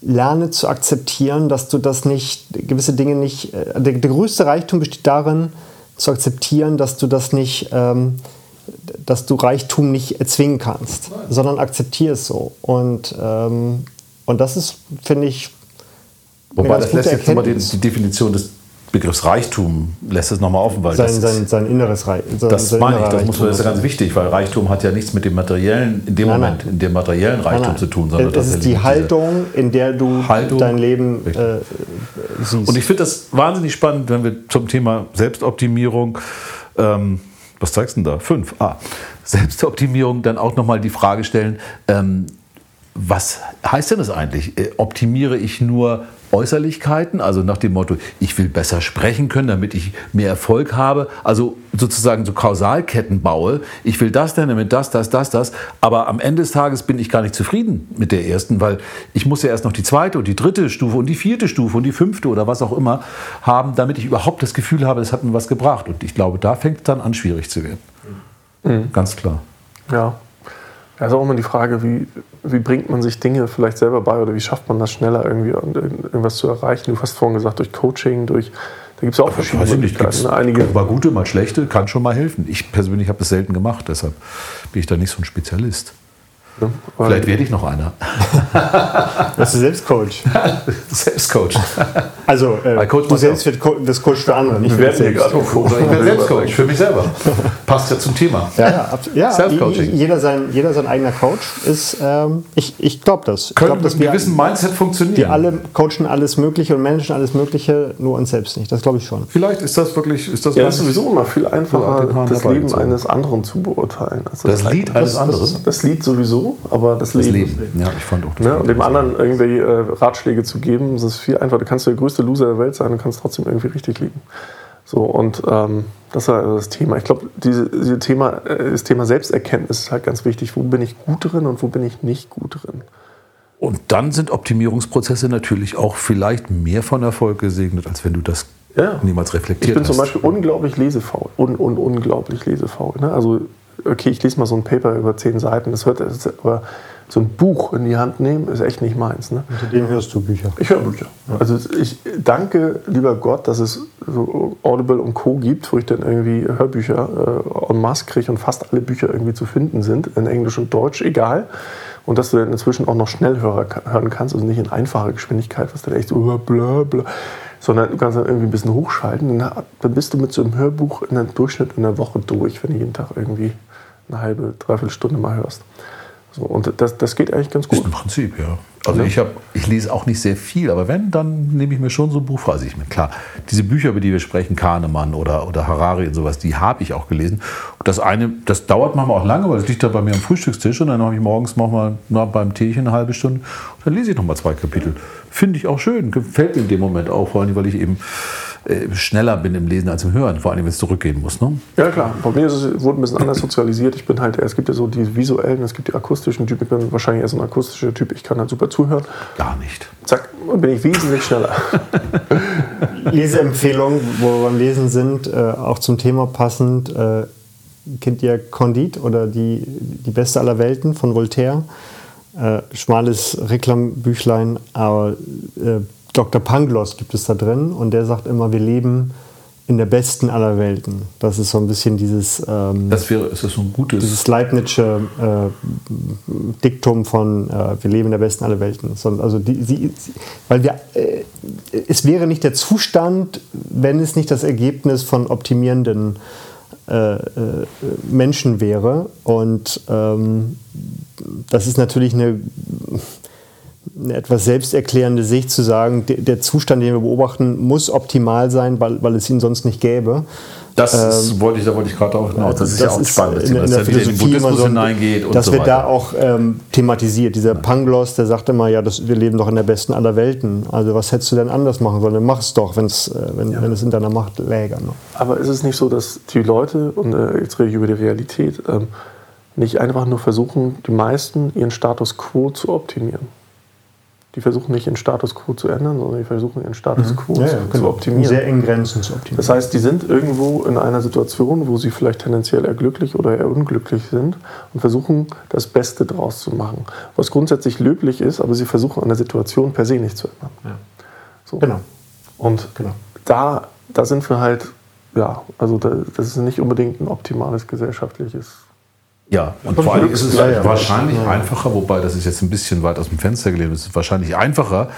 lerne zu akzeptieren, dass du das nicht, gewisse Dinge nicht, äh, der, der größte Reichtum besteht darin, zu akzeptieren, dass du das nicht, ähm, dass du Reichtum nicht erzwingen kannst, sondern akzeptier es so. Und, ähm, und das ist, finde ich, Wobei das lässt jetzt nochmal die, die Definition des Begriffs Reichtum, lässt es nochmal offen, weil sein, das, sein, sein inneres Reichtum. Das meine ich, das, muss, das ist ja ganz wichtig, weil Reichtum hat ja nichts mit dem materiellen, in dem Nein, Moment, nein. in dem materiellen Reichtum zu tun, sondern es ist die Haltung, in der du Haltung. dein Leben äh, siehst. Und ich finde das wahnsinnig spannend, wenn wir zum Thema Selbstoptimierung, ähm, was zeigst du denn da? Fünf. Ah, Selbstoptimierung, dann auch nochmal die Frage stellen, ähm, was heißt denn das eigentlich? Äh, optimiere ich nur Äußerlichkeiten, also nach dem Motto, ich will besser sprechen können, damit ich mehr Erfolg habe, also sozusagen so Kausalketten baue. Ich will das denn, damit das, das, das, das. Aber am Ende des Tages bin ich gar nicht zufrieden mit der ersten, weil ich muss ja erst noch die zweite und die dritte Stufe und die vierte Stufe und die fünfte oder was auch immer haben, damit ich überhaupt das Gefühl habe, es hat mir was gebracht. Und ich glaube, da fängt es dann an, schwierig zu werden. Mhm. Ganz klar. Ja, ja, ist auch immer die Frage, wie, wie bringt man sich Dinge vielleicht selber bei oder wie schafft man das schneller irgendwie irgendwas zu erreichen? Du hast vorhin gesagt, durch Coaching, durch da gibt es auch verschiedene Möglichkeiten. Ne? Einige mal gute, mal schlechte, kann schon mal helfen. Ich persönlich habe es selten gemacht, deshalb bin ich da nicht so ein Spezialist. Ja, Vielleicht werde ich noch einer. Das ist Selbstcoach. Selbstcoach. Also, äh, du selbst wird Co das Coach für andere, nicht für dich selbst. Ich bin Selbstcoach für mich selber. Passt ja zum Thema. Ja, ja, ja Self-Coaching. Jeder sein, jeder sein eigener Coach ist, ähm, ich, ich glaube das. Ich Können glaub, dass mit einem gewissen Mindset funktionieren. Wir alle coachen alles Mögliche und managen alles Mögliche, nur uns selbst nicht. Das glaube ich schon. Vielleicht ist das wirklich. Ist das ja, das ist sowieso immer viel einfacher, das Leben eines anderen zu beurteilen. Also das, das Lied eines anderen? Das Lied sowieso, aber das, das Leben. Leben. Ja, ich fand auch das. Ne? Und dem anderen irgendwie äh, Ratschläge zu geben, das ist viel einfacher. Du kannst der größte Loser der Welt sein und kannst trotzdem irgendwie richtig liegen. So, und ähm, das war das Thema. Ich glaube, diese, diese Thema, äh, das Thema Selbsterkenntnis ist halt ganz wichtig. Wo bin ich gut drin und wo bin ich nicht gut drin? Und dann sind Optimierungsprozesse natürlich auch vielleicht mehr von Erfolg gesegnet, als wenn du das ja. niemals reflektiert hast. Ich bin hast. zum Beispiel unglaublich lesefaul. Un, un, unglaublich lesefaul. Ne? Also, okay, ich lese mal so ein Paper über zehn Seiten. Das hört, aber so ein Buch in die Hand nehmen, ist echt nicht meins. Ne? Unter dem hörst du Bücher? Ich höre Bücher. Ja. Also ich danke, lieber Gott, dass es so Audible und Co. gibt, wo ich dann irgendwie Hörbücher äh, en masse kriege und fast alle Bücher irgendwie zu finden sind, in Englisch und Deutsch, egal. Und dass du dann inzwischen auch noch schnell hören kannst, also nicht in einfacher Geschwindigkeit, was dann echt so bla bla, sondern du kannst dann irgendwie ein bisschen hochschalten. Dann, dann bist du mit so einem Hörbuch in einem Durchschnitt in der Woche durch, wenn du jeden Tag irgendwie eine halbe, dreiviertel Stunde mal hörst. So, und das, das geht eigentlich ganz gut. Ist im Prinzip, ja. Also ja. ich, hab, ich lese auch nicht sehr viel, aber wenn, dann nehme ich mir schon so ein Buch vor. Also ich meine, klar, diese Bücher, über die wir sprechen, Kahnemann oder, oder Harari und sowas, die habe ich auch gelesen. Und das eine, das dauert manchmal auch lange, weil es liegt da bei mir am Frühstückstisch und dann habe ich morgens nochmal na, beim Teechen eine halbe Stunde und dann lese ich nochmal zwei Kapitel. Finde ich auch schön, gefällt mir in dem Moment auch, vor allem, weil ich eben schneller bin im Lesen als im Hören, vor allem wenn es zurückgehen muss. Ne? Ja klar, bei mir ist es, wurde ein bisschen anders sozialisiert. Ich bin halt, es gibt ja so die visuellen, es gibt die akustischen Typen. Ich bin wahrscheinlich eher so ein akustischer Typ. Ich kann halt super zuhören. Gar nicht. Zack, bin ich wesentlich schneller. Leseempfehlungen, wo wir beim Lesen sind, äh, auch zum Thema passend. Äh, kennt ihr Condit oder die, die Beste aller Welten von Voltaire? Äh, schmales Reklambüchlein, aber äh, Dr. Pangloss gibt es da drin und der sagt immer, wir leben in der besten aller Welten. Das ist so ein bisschen dieses. Ähm, das wäre, ist das so ein gutes. Dieses Leibnizsche äh, Diktum von äh, wir leben in der besten aller Welten. Also die, sie, weil wir, äh, es wäre nicht der Zustand, wenn es nicht das Ergebnis von optimierenden äh, äh, Menschen wäre. Und ähm, das ist natürlich eine eine etwas selbsterklärende Sicht zu sagen, der, Zustand, den wir beobachten, muss optimal sein, weil, weil es ihn sonst nicht gäbe. Das ähm, wollte ich, da wollte ich gerade auch hinaus. Das ist das ja auch ist spannend, in, in der Philosophie in so, hineingeht und Das so wird da auch ähm, thematisiert. Dieser. Pangloss, der sagt immer, ja, das, wir leben doch in der besten aller Welten. Also was hättest du denn anders machen sollen? Mach es doch, wenn's, äh, wenn, ja. wenn es in deiner Macht läge. Ne? Aber ist es nicht so, dass die Leute, und äh, jetzt rede ich über die Realität, ähm, nicht einfach nur versuchen, die meisten ihren Status quo zu optimieren? Die versuchen nicht ihren Status quo zu ändern, sondern die versuchen ihren Status mhm. quo mhm. ja, ja, zu, genau. optimieren. Sehr eng Grenzen zu optimieren. Das heißt, die sind irgendwo in einer Situation, wo sie vielleicht tendenziell eher glücklich oder eher unglücklich sind und versuchen, das Beste draus zu machen. Was grundsätzlich löblich ist, aber sie versuchen an der Situation per se nicht zu ändern. Ja. So. Genau. Und genau. Da, da sind wir halt, ja, also da, das ist nicht unbedingt ein optimales gesellschaftliches ja, und vor allem ist es ja, ja, wahrscheinlich ja. einfacher, wobei das ist jetzt ein bisschen weit aus dem Fenster gelehnt, es ist wahrscheinlich einfacher,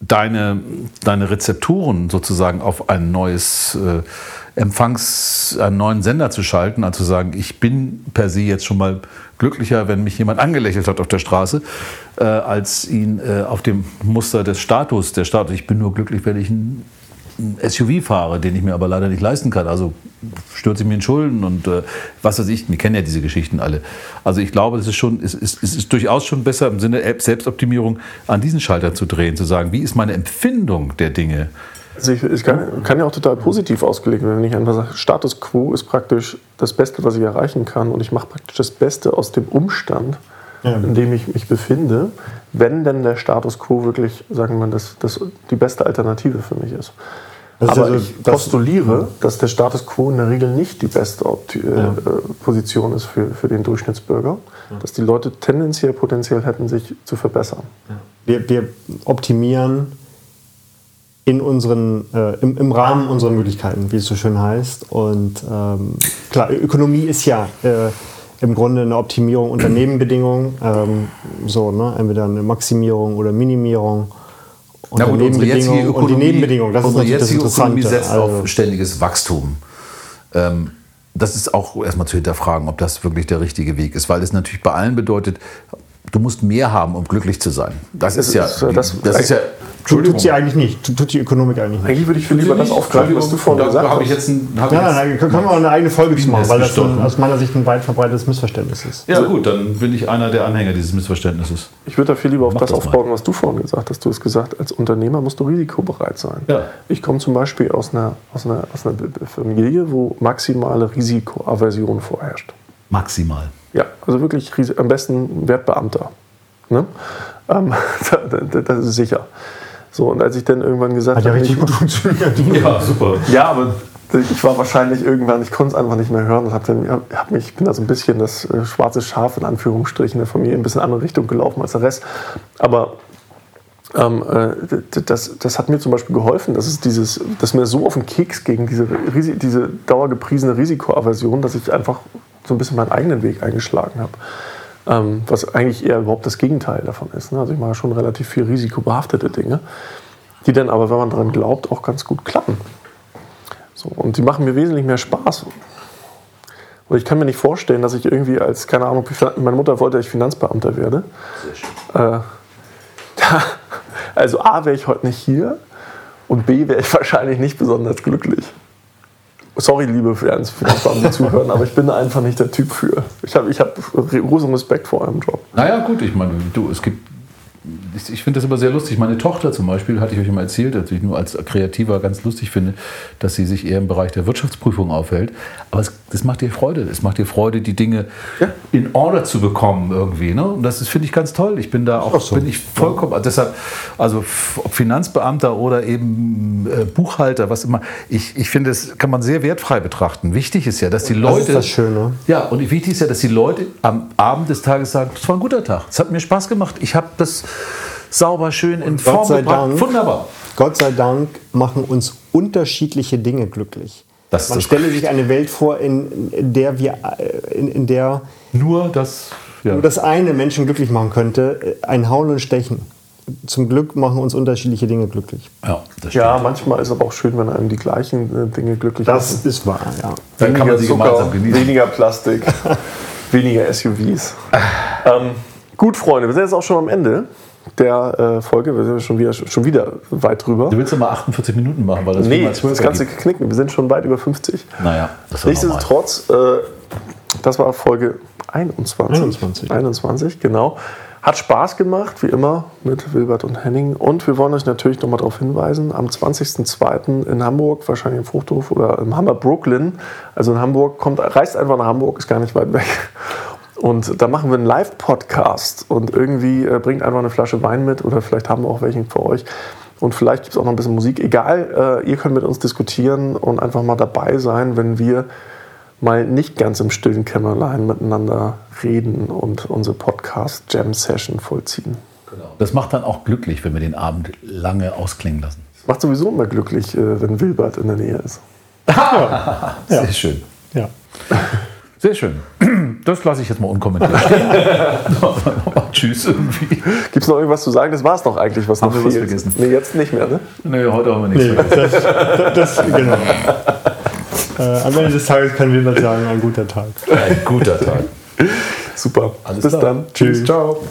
deine, deine Rezepturen sozusagen auf ein neues äh, Empfangs, einen neuen Sender zu schalten, als zu sagen, ich bin per se jetzt schon mal glücklicher, wenn mich jemand angelächelt hat auf der Straße, äh, als ihn äh, auf dem Muster des Status, der Status, ich bin nur glücklich, wenn ich ein einen SUV fahre, den ich mir aber leider nicht leisten kann. Also stürze ich mir in Schulden und äh, was weiß ich, wir kennen ja diese Geschichten alle. Also ich glaube, es ist schon, es ist, es ist durchaus schon besser im Sinne Selbstoptimierung an diesen Schalter zu drehen, zu sagen, wie ist meine Empfindung der Dinge? Also ich, ich kann, kann, ja auch total positiv ausgelegt werden, wenn ich einfach sage, Status quo ist praktisch das Beste, was ich erreichen kann und ich mache praktisch das Beste aus dem Umstand, ja. in dem ich mich befinde, wenn denn der Status quo wirklich, sagen wir, das, das die beste Alternative für mich ist. Das Aber also, ich postuliere, dass der Status quo in der Regel nicht die beste Opti äh, ja. Position ist für, für den Durchschnittsbürger. Ja. Dass die Leute tendenziell potenziell hätten, sich zu verbessern. Wir, wir optimieren in unseren, äh, im, im, Rahmen unserer Möglichkeiten, wie es so schön heißt. Und ähm, klar, Ökonomie ist ja äh, im Grunde eine Optimierung unter Nebenbedingungen. Ähm, so, ne? Entweder eine Maximierung oder Minimierung. Na gut, unsere jetzige Ökonomie, und die Nebenbedingungen, das ist jetzige das Ökonomie setzt also, auf ständiges Wachstum. Ähm, das ist auch erstmal zu hinterfragen, ob das wirklich der richtige Weg ist, weil es natürlich bei allen bedeutet, du musst mehr haben, um glücklich zu sein. Das, das ist, ja, das, das ist ja Tut sie eigentlich nicht. Tut die Ökonomik eigentlich nicht. Eigentlich würde ich viel lieber das aufgreifen, was du vorhin gesagt hast. Ich jetzt ein, hab ja, jetzt nein, können wir auch eine eigene Folge zu machen, weil das ein, aus meiner Sicht ein weit verbreitetes Missverständnis ist. Ja, gut, dann bin ich einer der Anhänger dieses Missverständnisses. Ich würde da viel lieber auf das, das aufbauen, was du vorhin gesagt hast. Du hast gesagt, als Unternehmer musst du risikobereit sein. Ja. Ich komme zum Beispiel aus einer, aus, einer, aus einer Familie, wo maximale Risikoaversion vorherrscht. Maximal? Ja, also wirklich am besten Wertbeamter. Ne? Ähm, das ist sicher. So, und als ich dann irgendwann gesagt habe. Hat ja richtig gut funktioniert. ja, super. Ja, aber ich war wahrscheinlich irgendwann, ich konnte es einfach nicht mehr hören und hab dann, hab mich, ich bin da so ein bisschen das äh, schwarze Schaf in Anführungsstrichen der Familie, ein bisschen andere Richtung gelaufen als der Rest. Aber ähm, äh, das, das hat mir zum Beispiel geholfen, dass, es dieses, dass mir so auf den Keks gegen diese, diese dauergepriesene Risikoaversion, dass ich einfach so ein bisschen meinen eigenen Weg eingeschlagen habe. Ähm, was eigentlich eher überhaupt das Gegenteil davon ist. Ne? Also ich mache schon relativ viel risikobehaftete Dinge, die dann aber, wenn man daran glaubt, auch ganz gut klappen. So, und die machen mir wesentlich mehr Spaß. Und ich kann mir nicht vorstellen, dass ich irgendwie als, keine Ahnung, meine Mutter wollte, dass ich Finanzbeamter werde. Äh, also A, wäre ich heute nicht hier und B, wäre ich wahrscheinlich nicht besonders glücklich. Sorry, liebe Finanzbeamten, die zuhören, aber ich bin da einfach nicht der Typ für. Ich habe ich hab großen Respekt vor eurem Job. Naja, gut, ich meine, du, es gibt ich finde das immer sehr lustig. Meine Tochter zum Beispiel, hatte ich euch immer erzählt, dass ich nur als Kreativer ganz lustig finde, dass sie sich eher im Bereich der Wirtschaftsprüfung aufhält. Aber es, das macht ihr Freude. Es macht ihr Freude, die Dinge ja. in Order zu bekommen irgendwie. Ne? Und das finde ich ganz toll. Ich bin da auch, so. bin ich vollkommen, ja. deshalb, also ob Finanzbeamter oder eben äh, Buchhalter, was immer, ich, ich finde, das kann man sehr wertfrei betrachten. Wichtig ist ja, dass die Leute. Das ist das Schöne. Ja, und wichtig ist ja, dass die Leute am Abend des Tages sagen, es war ein guter Tag. Es hat mir Spaß gemacht. Ich habe das sauber, schön in Form Gott sei gebracht. Dank, Wunderbar. Gott sei Dank machen uns unterschiedliche Dinge glücklich. Das Man stelle sich eine Welt vor, in, in der wir, in, in, der nur das, ja. nur das eine Menschen glücklich machen könnte, ein Hauen und Stechen. Zum Glück machen uns unterschiedliche Dinge glücklich. Ja, ja manchmal ist es aber auch schön, wenn einem die gleichen äh, Dinge glücklich machen. Das ist wahr, ja. Dann weniger kann man sie Zucker, gemeinsam genießen. Weniger Plastik, weniger SUVs. ähm, gut, Freunde, wir sind jetzt auch schon am Ende der äh, Folge. Wir sind schon wieder, schon wieder weit drüber. Du willst ja mal 48 Minuten machen, weil das Nee, das Ganze gibt. knicken. Wir sind schon weit über 50. Naja, das ist Nichtsdestotrotz, äh, das war Folge 21. 21. 21, genau. Hat Spaß gemacht, wie immer, mit Wilbert und Henning. Und wir wollen euch natürlich nochmal darauf hinweisen, am 20.02. in Hamburg, wahrscheinlich im Fruchthof oder im Hammer Brooklyn, also in Hamburg, kommt, reist einfach nach Hamburg, ist gar nicht weit weg. Und da machen wir einen Live-Podcast und irgendwie äh, bringt einfach eine Flasche Wein mit oder vielleicht haben wir auch welchen für euch. Und vielleicht gibt es auch noch ein bisschen Musik. Egal, äh, ihr könnt mit uns diskutieren und einfach mal dabei sein, wenn wir mal nicht ganz im stillen Kämmerlein miteinander reden und unsere Podcast-Jam-Session vollziehen. Genau. Das macht dann auch glücklich, wenn wir den Abend lange ausklingen lassen. Macht sowieso immer glücklich, äh, wenn Wilbert in der Nähe ist. ja. Sehr schön. Ja. Sehr schön. Das lasse ich jetzt mal unkommentiert stehen. Tschüss irgendwie. Gibt es noch irgendwas zu sagen? Das war es doch eigentlich, was haben noch wir fehlt. was vergessen? Nee, jetzt nicht mehr, ne? Nee, heute haben wir nichts nee, vergessen. Das, das, genau. äh, am Ende des Tages können wir mal sagen, ein guter Tag. Ein guter Tag. Super. Alles Bis klar. dann. Tschüss. Ciao.